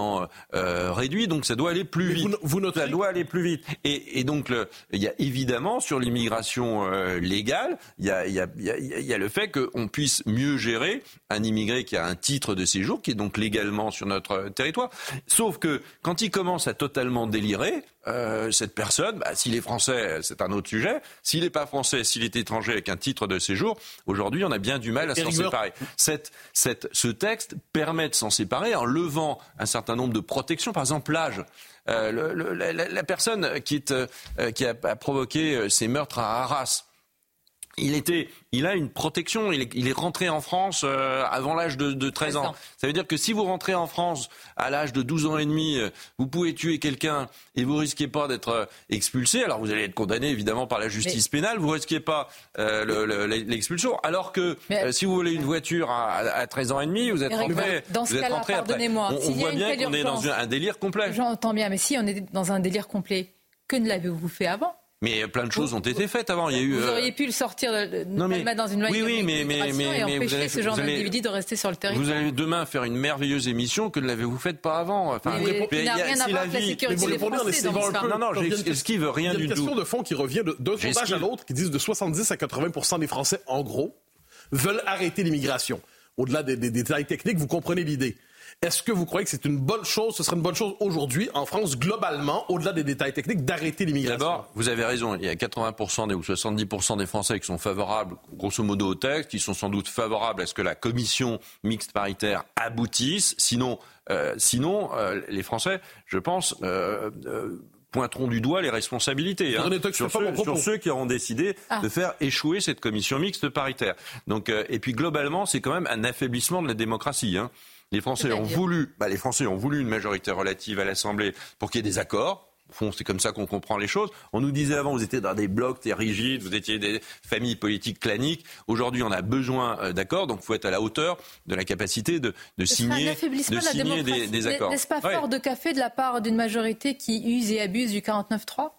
euh, réduit, donc ça doit aller plus vite. Vous, Ça doit aller plus vite. Et, donc, il y a évidemment sur l'immigration euh, légale, il y a, il y, a, il y a le fait qu'on puisse mieux gérer un immigré qui a un titre de séjour, qui est donc légalement sur notre territoire. Sauf que quand il commence à totalement délirer, euh, cette personne, bah, s'il est français, c'est un autre sujet. S'il n'est pas français, s'il est étranger avec un titre de séjour, aujourd'hui, on a bien du mal à s'en séparer. Cette, cette, ce texte permet de s'en séparer en levant un certain nombre de protections, par exemple l'âge. Euh, la, la, personne qui, est, euh, qui a, a provoqué euh, ces meurtres à Arras, il était, il a une protection. Il est, il est rentré en France euh, avant l'âge de, de, 13 ans. Ça veut dire que si vous rentrez en France à l'âge de 12 ans et demi, euh, vous pouvez tuer quelqu'un et vous risquez pas d'être euh, expulsé. Alors vous allez être condamné évidemment par la justice pénale. Vous risquez pas l'expulsion. Alors que si vous volez une voiture à, à, 13 ans et demi, vous êtes rentré. Dans ce cas-là, pardonnez-moi. On, on voit bien qu'on est dans un délire complet. J'entends bien, mais si on est dans un délire complet, que ne l'avez-vous fait avant? Mais plein de choses ont été faites avant. Il y a eu. Vous euh, auriez pu le sortir, de, non, mais, le mettre dans une oui, oui, mais, mais, mais, et empêcher ce genre d'individu de rester sur le territoire. Vous allez demain faire une merveilleuse émission que ne l'avez-vous faite pas avant. Enfin, mais, il n'a rien à voir avec la sécurité des Français. Non, non, ce qui veut rien du tout. Il y a une question de fond qui revient d'un sondage à l'autre qui disent de 70 à 80 des Français, en gros, veulent arrêter l'immigration. Au-delà des détails techniques, vous comprenez l'idée. Est-ce que vous croyez que c'est une bonne chose, ce serait une bonne chose aujourd'hui en France, globalement, au-delà des détails techniques, d'arrêter l'immigration? D'abord, vous avez raison, il y a 80% ou 70% des Français qui sont favorables, grosso modo, au texte, qui sont sans doute favorables à ce que la commission mixte paritaire aboutisse. Sinon, euh, sinon euh, les Français, je pense, euh, pointeront du doigt les responsabilités hein, sur, ceux, qui auront décidé ah. de faire échouer cette commission mixte paritaire. Donc, et puis globalement, c'est quand même un affaiblissement de la démocratie. Hein. Les Français ont voulu, bah, les Français ont voulu une majorité relative à l'Assemblée pour qu'il y ait des accords. Au fond, c'est comme ça qu'on comprend les choses. On nous disait avant, vous étiez dans des blocs très rigides, vous étiez des familles politiques claniques. Aujourd'hui, on a besoin euh, d'accords, donc il faut être à la hauteur de la capacité de, de signer, de signer des, des, accords. N'est-ce pas fort de café de la part d'une majorité qui use et abuse du 49-3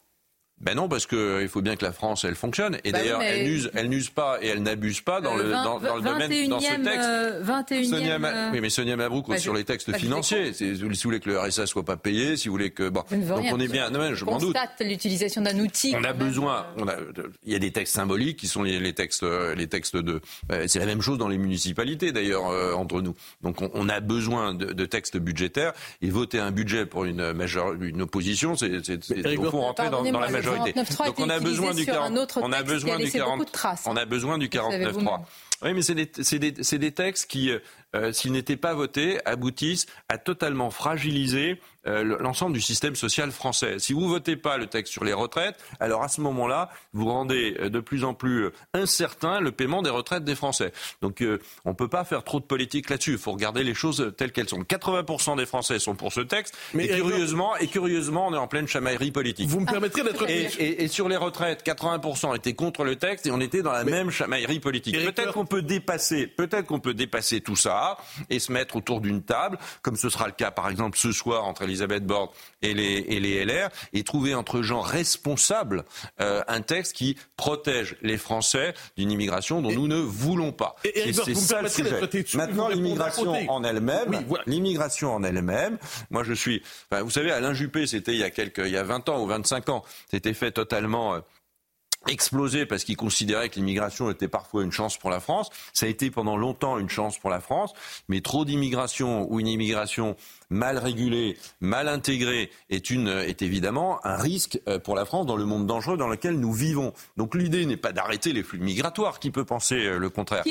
ben non, parce qu'il faut bien que la France, elle fonctionne. Et bah d'ailleurs, elle n'use, elle n'use pas et elle n'abuse pas dans le, dans, dans le domaine, dans ce texte. Euh, 21e, Sonia, euh, oui, mais Sonia Mabrouk, bah, sur les textes financiers, si vous voulez que le RSA soit pas payé, si vous voulez que, bon, donc on est bien, non, je m'en doute. l'utilisation d'un outil. On a besoin, on a, il y a des textes symboliques qui sont les, les textes, les textes de, euh, c'est la même chose dans les municipalités d'ailleurs, euh, entre nous. Donc on, on a besoin de, de, textes budgétaires et voter un budget pour une majeure, une opposition, c'est, il faut rentrer dans, dans la majorité. Donc on a besoin du 40, on a besoin du 40, on a besoin du 49.3. Oui, mais c'est des, des, des, textes qui, euh, s'ils n'étaient pas votés, aboutissent à totalement fragiliser euh, l'ensemble du système social français. Si vous votez pas le texte sur les retraites, alors à ce moment-là, vous rendez euh, de plus en plus euh, incertain le paiement des retraites des Français. Donc on ne peut pas faire trop de politique là-dessus. Il faut regarder les choses telles qu'elles sont. 80% des Français sont pour ce texte. Mais et curieusement, et curieusement, on est en pleine chamaillerie politique. Vous me permettrez d'être et, et, et, sur les retraites, 80% étaient contre le texte et on était dans la même chamaillerie politique. Peut-être qu'on peut dépasser, peut-être qu'on peut dépasser tout ça et se mettre autour d'une table, comme ce sera le cas par exemple ce soir entre Elisabeth Borne et les, et les LR, et trouver entre gens responsables euh, un texte qui protège les Français d'une immigration dont nous ne voulons pas. Et, c'est ça le sujet. Maintenant, l'immigration en elle-même, l'immigration en elle-même, moi je suis, vous savez, Alain Juppé, c'était il y a quelques, il y a 20 ans ou 25 ans, c'était fait totalement euh, explosé parce qu'il considérait que l'immigration était parfois une chance pour la France. Ça a été pendant longtemps une chance pour la France, mais trop d'immigration ou une immigration mal régulée, mal intégrée est, une, est évidemment un risque euh, pour la France dans le monde dangereux dans lequel nous vivons. Donc l'idée n'est pas d'arrêter les flux migratoires. Qui peut penser euh, le contraire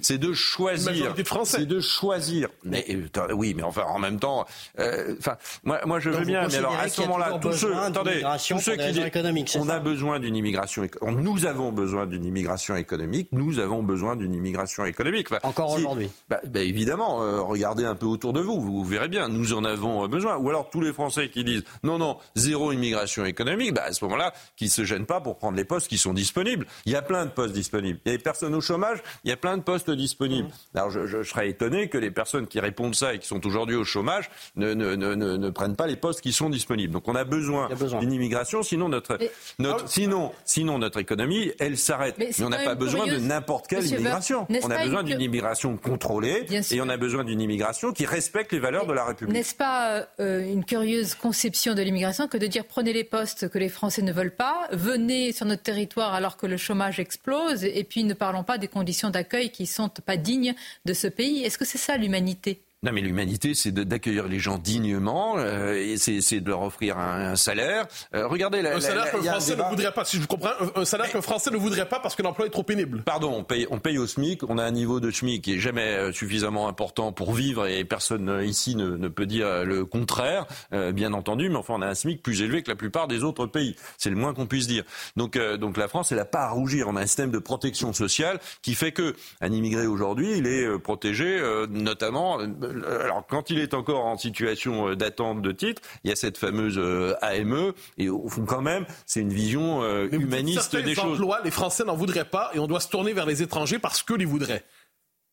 C'est de choisir. C'est de choisir. Mais euh, oui, mais enfin en même temps, enfin moi, moi je veux bien. Mais alors à ce moment-là, tous ceux, attendez, tous ceux qui disent, on a besoin d'une immigration, nous avons besoin d'une immigration économique, nous avons besoin d'une immigration économique. Encore aujourd'hui. Bah, bah, évidemment, regardez un peu autour de vous, vous verrez bien nous en avons besoin. Ou alors tous les Français qui disent non, non, zéro immigration économique, bah, à ce moment-là, qu'ils ne se gênent pas pour prendre les postes qui sont disponibles. Il y a plein de postes disponibles. Il y a des personnes au chômage, il y a plein de postes disponibles. Mmh. Alors je, je, serais étonné que les personnes qui répondent ça et qui sont aujourd'hui au chômage ne, ne, ne, ne, prennent pas les postes qui sont disponibles. Donc on a besoin, d'une immigration, sinon notre, notre, sinon, sinon notre économie, elle s'arrête. Mais, on n'a pas besoin de n'importe quelle immigration. On a besoin d'une immigration contrôlée et on a besoin d'une immigration qui respecte les valeurs de la N'est-ce pas euh, une curieuse conception de l'immigration que de dire prenez les postes que les Français ne veulent pas, venez sur notre territoire alors que le chômage explose, et puis ne parlons pas des conditions d'accueil qui ne sont pas dignes de ce pays. Est-ce que c'est ça l'humanité? Non, mais l'humanité, c'est d'accueillir les gens dignement, euh, et c'est de leur offrir un, un salaire. Euh, regardez, la, un salaire qu'un Français ne voudrait pas. Si je vous comprends, un, salaire qu'un Français ne voudrait pas parce que l'emploi est trop pénible. Pardon, on paye, on paye au SMIC. On a un niveau de SMIC qui est jamais euh, suffisamment important pour vivre, et personne euh, ici ne, ne peut dire le contraire, euh, bien entendu. Mais enfin, on a un SMIC plus élevé que la plupart des autres pays. C'est le moins qu'on puisse dire. Donc, donc la France, elle n'a pas à rougir. On a un système de protection sociale qui fait que un immigré aujourd'hui, il est protégé, notamment euh, alors quand il est encore en situation euh, d'attente de titre, il y a cette fameuse euh, AME, et au fond quand même, c'est une vision humaniste des choses. les Français n'en voudraient pas, et on doit se tourner vers les étrangers parce que les voudraient.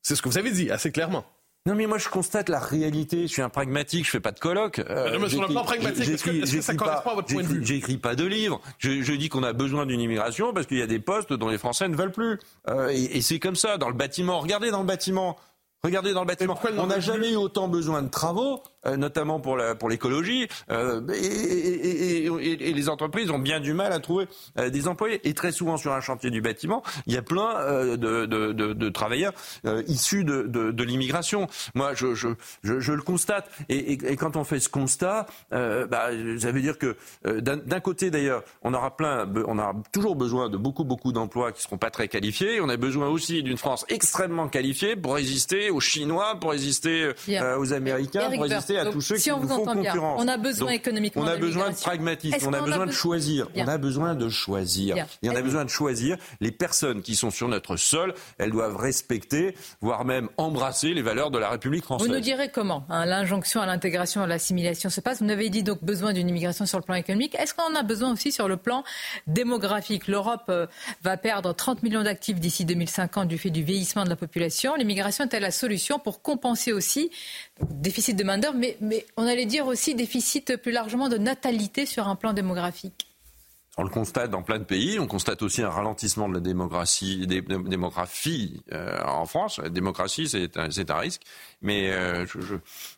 C'est ce que vous avez dit assez clairement. Non mais moi je constate la réalité, je suis un pragmatique, je fais pas de colloque. Euh, mais sur le plan pragmatique, est-ce que, ça correspond à votre point de vue J'écris pas de livre, je, je dis qu'on a besoin d'une immigration parce qu'il y a des postes dont les Français ne veulent plus. Euh, et, et c'est comme ça, dans le bâtiment, regardez dans le bâtiment, Regardez dans le bâtiment, on n'a jamais eu autant besoin de travaux euh, notamment pour l'écologie, euh, et, les entreprises ont bien du mal à trouver euh, des employés. Et très souvent sur un chantier du bâtiment, il y a plein de, travailleurs issus de, l'immigration. Moi, je, le constate. Et, quand on fait ce constat, bah, ça veut dire que d'un côté d'ailleurs, on aura plein, on aura toujours besoin de beaucoup beaucoup d'emplois qui seront pas très qualifiés. On a besoin aussi d'une France extrêmement qualifiée pour résister résister aux Chinois, pour résister euh, aux Américains, pour résister à tous ceux qui nous font concurrence. on a besoin économiquement. On a besoin de pragmatisme, on a besoin de choisir. On a besoin de choisir. Et on a besoin de choisir les personnes qui sont sur notre sol. Elles doivent respecter, voire même embrasser les valeurs de la République française. Vous nous direz comment hein, l'injonction à l'intégration, à l'assimilation se passe. Vous avez dit donc besoin d'une immigration sur le plan économique. Est-ce qu'on en a besoin aussi sur le plan démographique? L'Europe euh, va perdre 30 millions d'actifs d'ici 2050 du fait du vieillissement de la population. L'immigration est-elle la solution pour compenser aussi déficit de main-d'œuvre, mais, mais on allait dire aussi déficit plus largement de natalité sur un plan démographique on le constate dans plein de pays. On constate aussi un ralentissement de la démographie, des, démographie euh, en France. La démocratie, c'est un, un, risque. Mais euh, je, je,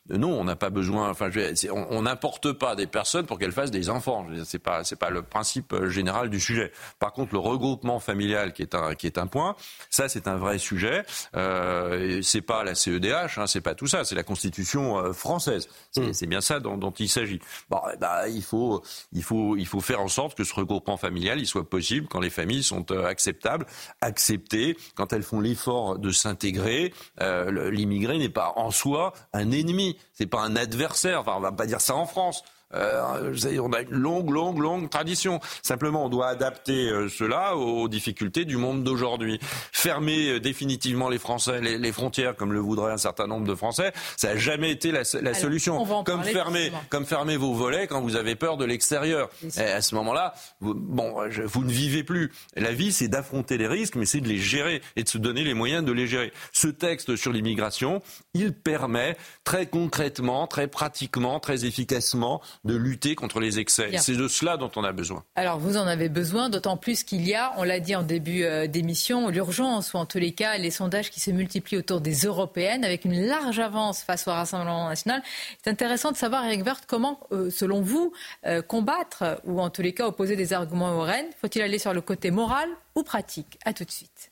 non, on n'a pas besoin. Enfin, je, on n'importe pas des personnes pour qu'elles fassent des enfants. C'est pas, c'est pas le principe euh, général du sujet. Par contre, le regroupement familial, qui est un, qui est un point, ça, c'est un vrai sujet. Euh, c'est pas la CEDH, hein, c'est pas tout ça. C'est la Constitution euh, française. C'est, mm. bien ça dont, dont il s'agit. Bon, ben, il faut, il faut, il faut faire en sorte que ce regroupement familial, il soit possible quand les familles sont acceptables, acceptées, quand elles font l'effort de s'intégrer. l'immigré n'est pas en soi un ennemi, c'est pas un adversaire. Enfin, on va pas dire ça en France. Euh, on a une longue, longue, longue tradition. Simplement, on doit adapter euh, cela aux difficultés du monde d'aujourd'hui. Fermer euh, définitivement les Français, les, frontières, comme le voudraient un certain nombre de Français, ça n'a jamais été la, solution. Comme fermer, comme fermer vos volets quand vous avez peur de l'extérieur. À ce moment-là, vous, bon, vous ne vivez plus. La vie, c'est d'affronter les risques, mais c'est de les gérer et de se donner les moyens de les gérer. Ce texte sur l'immigration, il permet très concrètement, très pratiquement, très efficacement de lutter contre les excès. C'est de cela dont on a besoin. Alors vous en avez besoin, d'autant plus qu'il y a, on l'a dit en début euh, d'émission, l'urgence, ou en tous les cas les sondages qui se multiplient autour des européennes, avec une large avance face au Rassemblement national. C'est intéressant de savoir, Eric Werth, comment, euh, selon vous, euh, combattre, ou en tous les cas opposer des arguments aux Rennes. Faut-il aller sur le côté moral ou pratique? À tout de suite.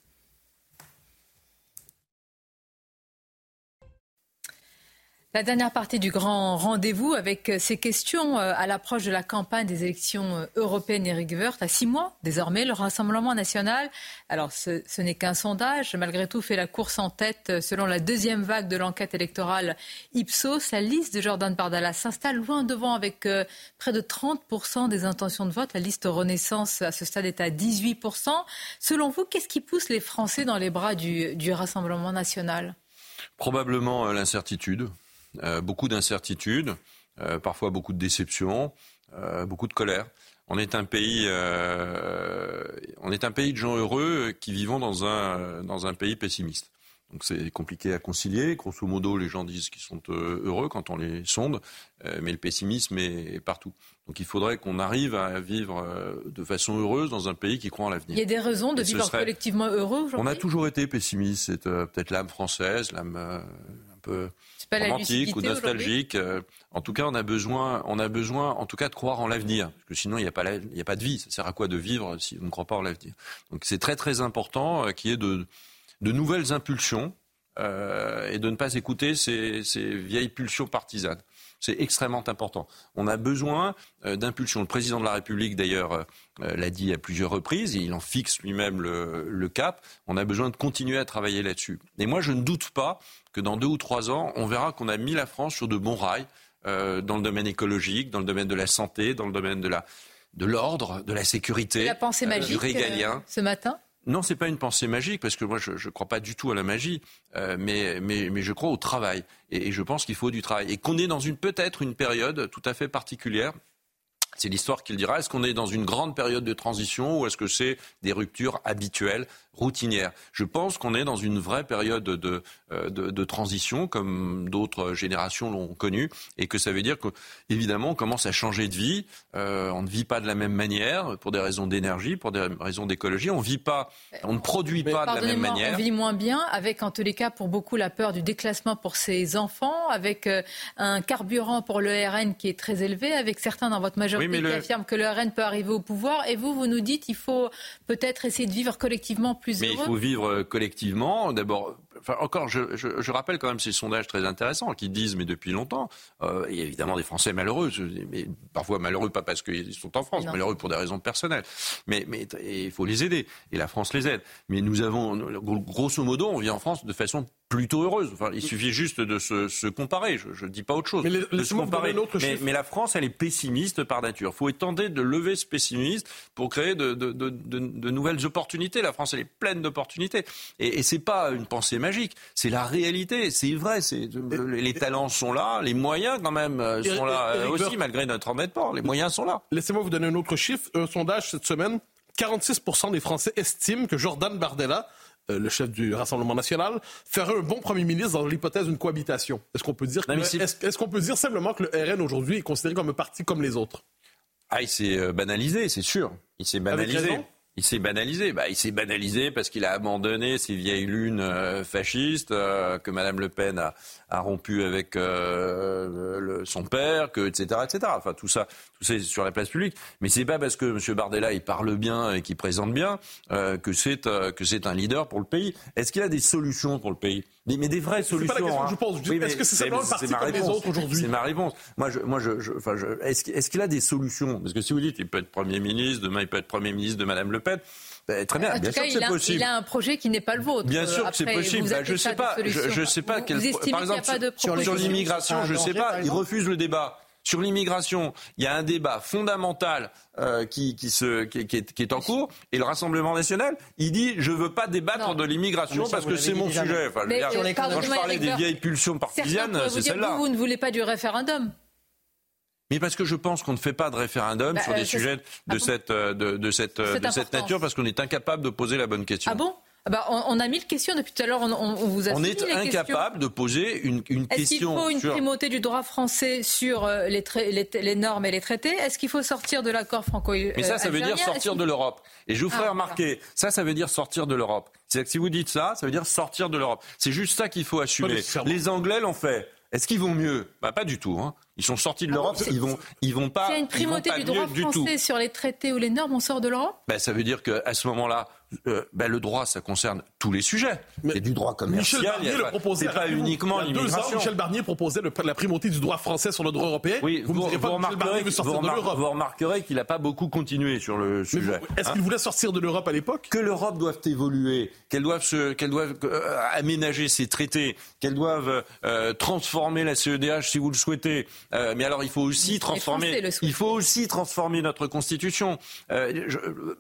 La dernière partie du grand rendez-vous avec euh, ces questions euh, à l'approche de la campagne des élections euh, européennes Eric Woerth. À six mois, désormais, le Rassemblement national, alors ce, n'est qu'un sondage, malgré tout fait la course en tête selon la deuxième vague de l'enquête électorale Ipsos. La liste de Jordan Bardala s'installe loin devant avec près de 30% des intentions de vote. La liste Renaissance à ce stade est à 18%. Selon vous, qu'est-ce qui pousse les Français dans les bras du, du Rassemblement national? Probablement l'incertitude. Euh, beaucoup d'incertitudes, euh, parfois beaucoup de déceptions, euh, beaucoup de colère. On est un pays, on est un pays de gens heureux qui vivons dans un dans un pays pessimiste. Donc c'est compliqué à concilier. Grosso modo, les gens disent qu'ils sont heureux quand on les sonde, mais le pessimisme est partout. Donc il faudrait qu'on arrive à vivre de façon heureuse dans un pays qui croit en l'avenir. Il y a des raisons de vivre collectivement heureux aujourd'hui? On a toujours été pessimiste. C'est peut-être l'âme française, l'âme un peu romantique ou nostalgique. Euh, en tout cas, on a besoin, on a besoin, en tout cas, de croire en l'avenir, parce que sinon, il n'y a pas, il a pas de vie. Ça sert à quoi de vivre si on ne croit pas en l'avenir? Donc, c'est très très important euh, qu'il y ait de, de nouvelles impulsions euh, et de ne pas écouter ces, ces vieilles pulsions partisanes. C'est extrêmement important. On a besoin euh, d'impulsion. Le président de la République, d'ailleurs, euh, euh, l'a dit à plusieurs reprises, et il en fixe lui-même le, le, cap. On a besoin de continuer à travailler là-dessus. Et moi, je ne doute pas que dans deux ou trois ans, on verra qu'on a mis la France sur de bons rails dans le domaine écologique, dans le domaine de la santé, dans le domaine de la de l'ordre, de la sécurité, la pensée magique, du régalien. ce matin non, c'est pas une pensée magique parce que moi je ne crois pas du tout à la magie, euh, mais, je crois au travail. Et, et je pense qu'il faut du travail. Et qu'on est dans une peut-être une période tout à fait particulière. C'est l'histoire qui le dira. Est-ce qu'on est dans une grande période de transition ou est-ce que c'est des ruptures habituelles, routinières Je pense qu'on est dans une vraie période de, euh, de, de transition, comme d'autres générations l'ont connu, et que ça veut dire qu'évidemment, on commence à changer de vie. Euh, on ne vit pas de la même manière pour des raisons d'énergie, pour des raisons d'écologie. On vit pas, on ne produit pas de la même manière. On vit moins bien, avec en tous les cas pour beaucoup la peur du déclassement pour ses enfants, avec euh, un carburant pour le RN qui est très élevé, avec certains dans votre majorité qui affirme que le RN peut arriver au pouvoir. Et vous, vous nous dites qu'il faut peut-être essayer de vivre collectivement plus Mais il faut vivre euh, collectivement. D'abord, enfin, encore, je, je, je, rappelle quand même ces sondages très intéressants qui disent, mais depuis longtemps, euh, il y a évidemment des Français malheureux, mais parfois malheureux pas parce qu'ils sont en France, malheureux pour des raisons personnelles. Mais, mais il faut les aider, et la France les aide. Mais nous avons, grosso modo, on vit en France de façon plutôt heureuse. Enfin, il suffit juste de se, comparer. Je ne dis pas autre chose. Mais, de se comparer. Mais, la France, elle est pessimiste par nature. Il faut tenter de lever ce pessimisme pour créer de, nouvelles opportunités. La France, elle est pleine d'opportunités. Et, et c'est pas une pensée magique. C'est la réalité. C'est vrai. C'est les talents sont là, les moyens quand même euh, sont là euh, aussi, malgré notre endettement. Les moyens sont là. Laissez-moi vous donner un autre chiffre. Un sondage cette semaine. 46% des Français estiment que Jordan Bardella euh, le chef du Rassemblement national, ferait un bon premier ministre dans l'hypothèse d'une cohabitation. Est-ce qu'on peut dire est-ce, qu'on peut dire simplement que le RN aujourd'hui est considéré comme un parti comme les autres? Ah, il s'est banalisé, c'est sûr. Il s'est banalisé. Il s'est banalisé. Bah, il s'est banalisé parce qu'il a abandonné ces vieilles lunes euh, fascistes que Mme Le Pen a, a rompu avec le, son père, que, etc., etc. Enfin, tout ça, tout ça sur la place publique. Mais c'est pas parce que M. Bardella il parle bien et qu'il présente bien euh, que c'est euh, que c'est un leader pour le pays. Est-ce qu'il a des solutions pour le pays? Mais, des vraies solutions. Pas la question que je pose. Oui, est-ce que c'est simplement le parti comme les autres aujourd'hui? C'est ma réponse. Moi, je, moi, je, je, enfin, je, est-ce qu'il a des solutions? Parce que si vous dites, il peut être Premier ministre, demain il peut être Premier ministre de Mme Le Pen. Ben, très bien, bien sûr que c'est possible. Il a un projet qui n'est pas le vôtre. Bien sûr que c'est possible. Ben, je sais pas. Je, sais pas. Quel, par exemple, sur l'immigration, je sais pas. Il refuse le débat. Sur l'immigration, il y a un débat fondamental euh, qui, qui, se, qui, qui, est, qui, est, en cours. Et le Rassemblement national, il dit je veux pas débattre de l'immigration parce que c'est mon sujet. Enfin, mais, dire, quand je parlais des vieilles pulsions partisanes, c'est celle-là. Vous, vous ne voulez pas du référendum mais parce que je pense qu'on ne fait pas de référendum bah, sur des euh, sujets de, ah cette, euh, de, de, cette, de cette nature parce qu'on est incapable de poser la bonne question. Ah bon? Ah bah, on, a mis mille questions depuis tout à l'heure. On, vous a on est incapable de poser une, une question. Est-ce qu'il faut une primauté du droit français sur euh, les, les, normes et les traités? Est-ce qu'il faut sortir de l'accord franco Mais ça, ça veut dire sortir de l'Europe. Et je vous ferai ah, remarquer, ça, ça veut dire sortir de l'Europe. C'est-à-dire que si vous dites ça, ça veut dire sortir de l'Europe. C'est juste ça qu'il faut assumer. Les Anglais l'ont fait. Est-ce qu'ils vont mieux? Bah, Pas du tout. Hein. Ils sont sortis de ah l'Europe, ils vont, ils vont pas. S'il y a une primauté du droit français sur les traités ou les normes, on sort de l'Europe? Bah, Ça veut dire qu'à ce moment-là, euh, ben, le droit, ça concerne tous les sujets. C'est du droit commercial. Michel Barnier le proposait. pas uniquement l'immigration. Michel Barnier proposait la primauté du droit français sur le droit européen. Oui, vous, vous, vous remarquerez, vous, remarquerez qu'il n'a pas beaucoup continué sur le sujet. Est-ce qu'il voulait sortir de l'Europe à l'époque? Que l'Europe doive évoluer, qu'elle doive, se, qu'elle doive euh, aménager ses traités, qu'elle doive euh, transformer la CEDH si vous le souhaitez. mais alors, il faut aussi transformer. Il faut aussi transformer notre constitution. Je, euh,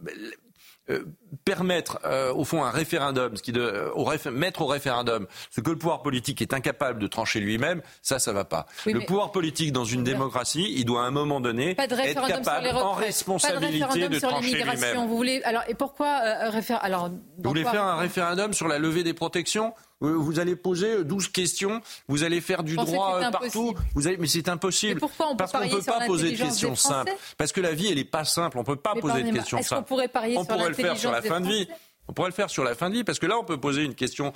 permettre euh, au fond un référendum, ce qui de, euh, mettre au référendum ce que le pouvoir politique est incapable de trancher lui-même, ça, ça va pas. le pouvoir politique dans une démocratie, il doit à un moment donné être capable, en responsabilité, de, trancher lui-même. Vous voulez alors et pourquoi alors Vous voulez faire un référendum sur la levée des protections? Vous allez poser 12 questions, vous allez faire du droit partout, vous allez... mais c'est impossible. pourquoi on Parce qu'on ne peut pas poser de questions simples. Parce que la vie, elle n'est pas simple, on ne peut pas poser de questions simples. On pourrait parier on pourrait le faire sur la fin de vie. On pourrait le faire sur la fin de vie, parce que là, on peut poser une question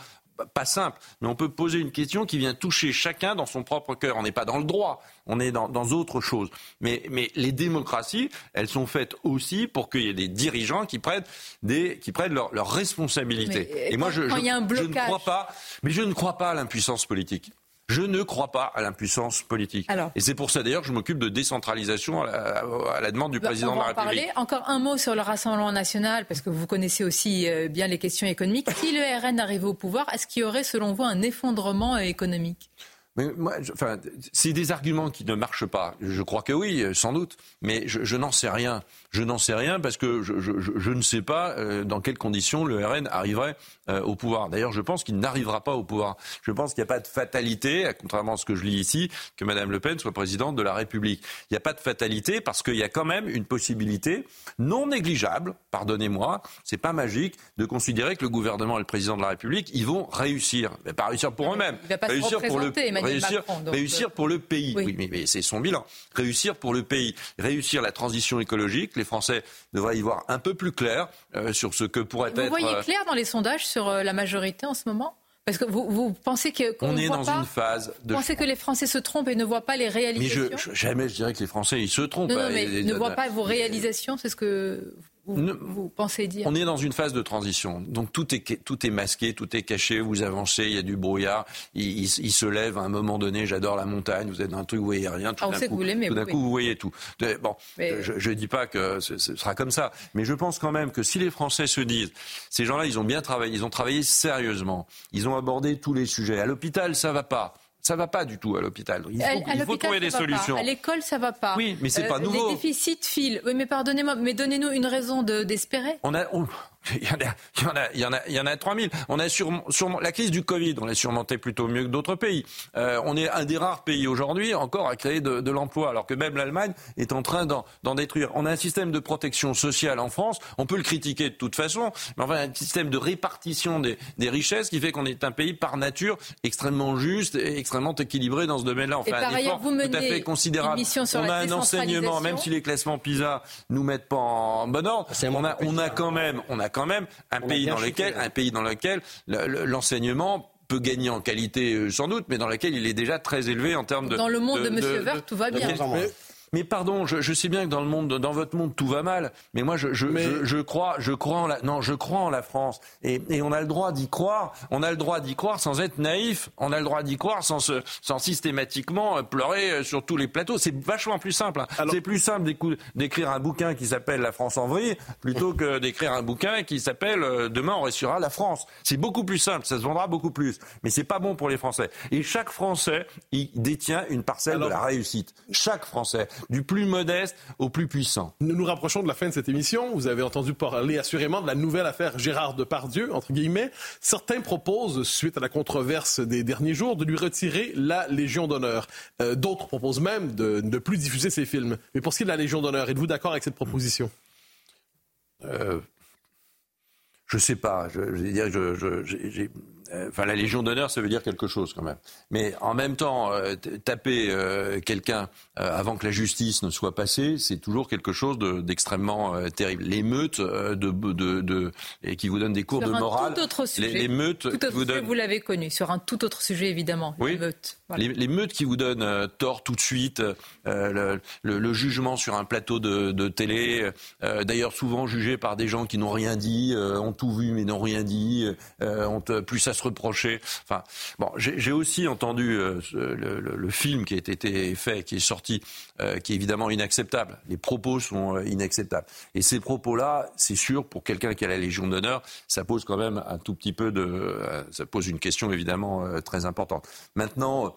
pas simple, mais on peut poser une question qui vient toucher chacun dans son propre cœur. On n'est pas dans le droit, on est dans, dans autre chose. Mais, mais, les démocraties, elles sont faites aussi pour qu'il y ait des dirigeants qui prennent, des, qui prennent leurs leur responsabilités. Et moi, je, je, je ne crois pas, mais je ne crois pas à l'impuissance politique. Je ne crois pas à l'impuissance politique. et c'est pour ça d'ailleurs que je m'occupe de décentralisation à la, demande du bah, président de la République. Parler. Encore un mot sur le Rassemblement national, parce que vous connaissez aussi euh, bien les questions économiques. Si le RN arrivait au pouvoir, est-ce qu'il y aurait selon vous un effondrement économique? Mais moi, enfin, c'est des arguments qui ne marchent pas. Je crois que oui, sans doute, mais je, je n'en sais rien. Je n'en sais rien parce que je ne sais pas euh, dans quelles conditions le RN arriverait euh, au pouvoir. D'ailleurs, je pense qu'il n'arrivera pas au pouvoir. Je pense qu'il n'y a pas de fatalité, contrairement à ce que je lis ici, que Mme Le Pen soit présidente de la République. Il n'y a pas de fatalité parce qu'il y a quand même une possibilité non négligeable, pardonnez-moi, c'est pas magique, de considérer que le gouvernement et le président de la République, ils vont réussir. Mais pas réussir pour eux-mêmes. Réussir pour le réussir, Macron, réussir pour le pays. Oui, mais, mais c'est son bilan. Réussir pour le pays, réussir la transition écologique les Français devraient y voir un peu plus clair euh, sur ce que pourrait être. Vous voyez euh, clair dans les sondages sur euh, la majorité en ce moment? Parce que vous, vous pensez que on est dans une phase de. Vous pensez que les Français se trompent et ne voient pas les réalisations Mais je, jamais je dirais que les Français ils se trompent. Non, mais ne voient pas vos réalisations, c'est ce que vous, pensez dire On est dans une phase de transition. Donc tout est, tout est masqué, tout est caché, vous avancez, il y a du brouillard, il, se lève à un moment donné, j'adore la montagne, vous êtes dans un truc, vous voyez rien, tout ah, d'un coup, tout, vous voyez tout. Bon, je ne dis pas que ce, sera comme ça, mais je pense quand même que si les Français se disent, ces gens-là, ils ont bien travaillé, ils ont travaillé sérieusement, ils ont abordé tous les sujets. À l'hôpital, ça va pas. Ça va pas du tout à l'hôpital. Il faut, trouver des solutions. À l'école, ça va pas. Oui, mais c'est pas euh, nouveau. Les déficits filent. Oui, mais pardonnez-moi, mais donnez-nous une raison d'espérer. on a, il y, en a, il, y en a, il, y en a, il y en a 3000. On a sur, sur la crise du Covid, on l'a surmonté plutôt mieux que d'autres pays. Euh, on est un des rares pays aujourd'hui encore à créer de, de l'emploi, alors que même l'Allemagne est en train d'en détruire. On a un système de protection sociale en France, on peut le critiquer de toute façon, mais enfin un système de répartition des, des richesses qui fait qu'on est un pays par nature extrêmement juste et extrêmement équilibré dans ce domaine-là. On fait un effort tout à fait considérable. on a un enseignement, même si les classements PISA nous mettent pas en bon ordre, on a, on a quand même, on a quand même un pays dans lequel, un pays dans lequel l'enseignement peut gagner en qualité euh, sans doute, mais dans lequel il est déjà très élevé en termes de. Dans le monde de, M. Vert, tout va bien. Mais pardon, je, sais bien que dans le monde, dans votre monde, tout va mal. Mais moi, je, je, crois, je crois en la, non, je crois en la France. Et, on a le droit d'y croire. On a le droit d'y croire sans être naïf. On a le droit d'y croire sans, se, sans systématiquement euh, pleurer euh, sur tous les plateaux. C'est vachement plus simple. Hein. C'est plus simple d'écrire un bouquin qui s'appelle La France en vrille plutôt que d'écrire un bouquin qui s'appelle euh, Demain on réussira la France. C'est beaucoup plus simple. Ça se vendra beaucoup plus. Mais c'est pas bon pour les Français. Et chaque Français, il détient une parcelle de la réussite. Chaque Français du plus modeste au plus puissant. Nous nous rapprochons de la fin de cette émission. Vous avez entendu parler assurément de la nouvelle affaire Gérard Depardieu, entre guillemets. Certains proposent, suite à la controverse des derniers jours, de lui retirer la Légion d'honneur. Euh, d'autres proposent même de ne plus diffuser ses films. Mais pour ce qui est de la Légion d'honneur, êtes-vous d'accord avec cette proposition? Euh, Je sais pas. Je, je veux dire, je, euh, enfin, la Légion d'honneur, ça veut dire quelque chose quand même. Mais en même temps, euh, taper euh, quelqu'un avant que la justice ne soit passée, c'est toujours quelque chose d'extrêmement terrible. L'émeute de, de, de, et qui vous donne des cours de morale. Tout autre sujet. L'émeute vous, donne... vous l'avez connu sur un tout autre sujet évidemment. Oui. L'émeute. Les, meutes qui vous donnent tort tout de suite, le, le, jugement sur un plateau de, de télé, d'ailleurs souvent jugé par des gens qui n'ont rien dit, ont tout vu mais n'ont rien dit, ont plus ça reprocher. Enfin, bon, j'ai aussi entendu euh, le, film qui a été fait, qui est sorti, euh, qui est évidemment inacceptable. Les propos sont euh, inacceptables. Et ces propos-là, c'est sûr, pour quelqu'un qui a la Légion d'honneur, ça pose quand même un tout petit peu de, ça pose une question évidemment très importante. Maintenant.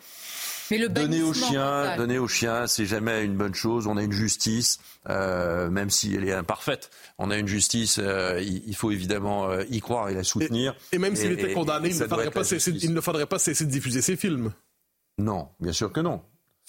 Donner aux chiens, donner aux chiens, c'est jamais une bonne chose. On a une justice, même si elle est imparfaite. On a une justice. il, faut évidemment y croire et la soutenir. Et, même s'il était condamné, il ne, faudrait pas cesser de diffuser ses films. Non, bien sûr que non.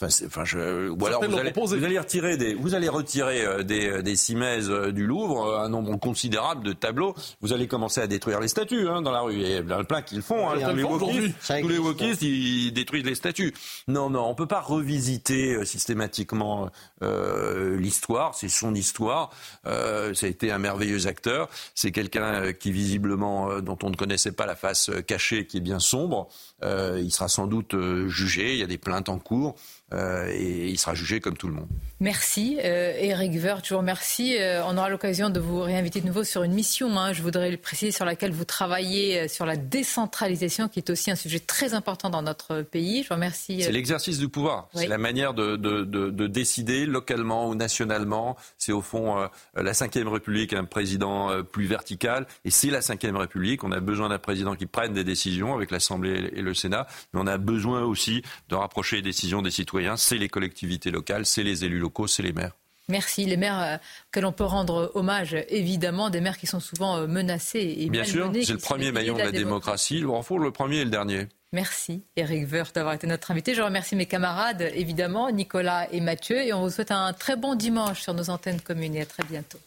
Enfin, je, ou alors vous allez, vous allez, retirer des, vous allez retirer euh, des, euh, des cimaises euh, du Louvre, un nombre considérable de tableaux. Vous allez commencer à détruire les statues hein, dans la rue. Et plein, plein qu'ils font. Hein, tous, les wokistes, tous les wokistes, ils détruisent les statues. Non, non, on peut pas revisiter systématiquement euh, l'histoire. C'est son histoire. Euh, ça a été un merveilleux acteur. C'est quelqu'un qui visiblement, dont on ne connaissait pas la face cachée, qui est bien sombre. Euh, il sera sans doute jugé. Il y a des plaintes en cours. Euh, et il sera jugé comme tout le monde. Merci euh, Eric Woerth, je vous remercie. Euh, on aura l'occasion de vous réinviter de nouveau sur une mission, hein, je voudrais le préciser, sur laquelle vous travaillez sur la décentralisation, qui est aussi un sujet très important dans notre pays. Je vous remercie. C'est l'exercice du pouvoir, c'est la manière de, de, de, de, décider localement ou nationalement. C'est au fond la Ve République, un président plus vertical, et c'est la Ve République. On a besoin d'un président qui prenne des décisions avec l'Assemblée et le Sénat, mais on a besoin aussi de rapprocher les décisions des citoyens c'est les collectivités locales, c'est les élus locaux, c'est les maires. Merci. Les maires euh, que l'on peut rendre hommage, évidemment, des maires qui sont souvent euh, menacés et Bien sûr, c'est le premier maillon de la, démocratie. Le faut le premier et le dernier. Merci Eric Woerth d'avoir été notre invité. Je remercie mes camarades, évidemment, Nicolas et Mathieu. Et on vous souhaite un très bon dimanche sur nos antennes communes et à très bientôt.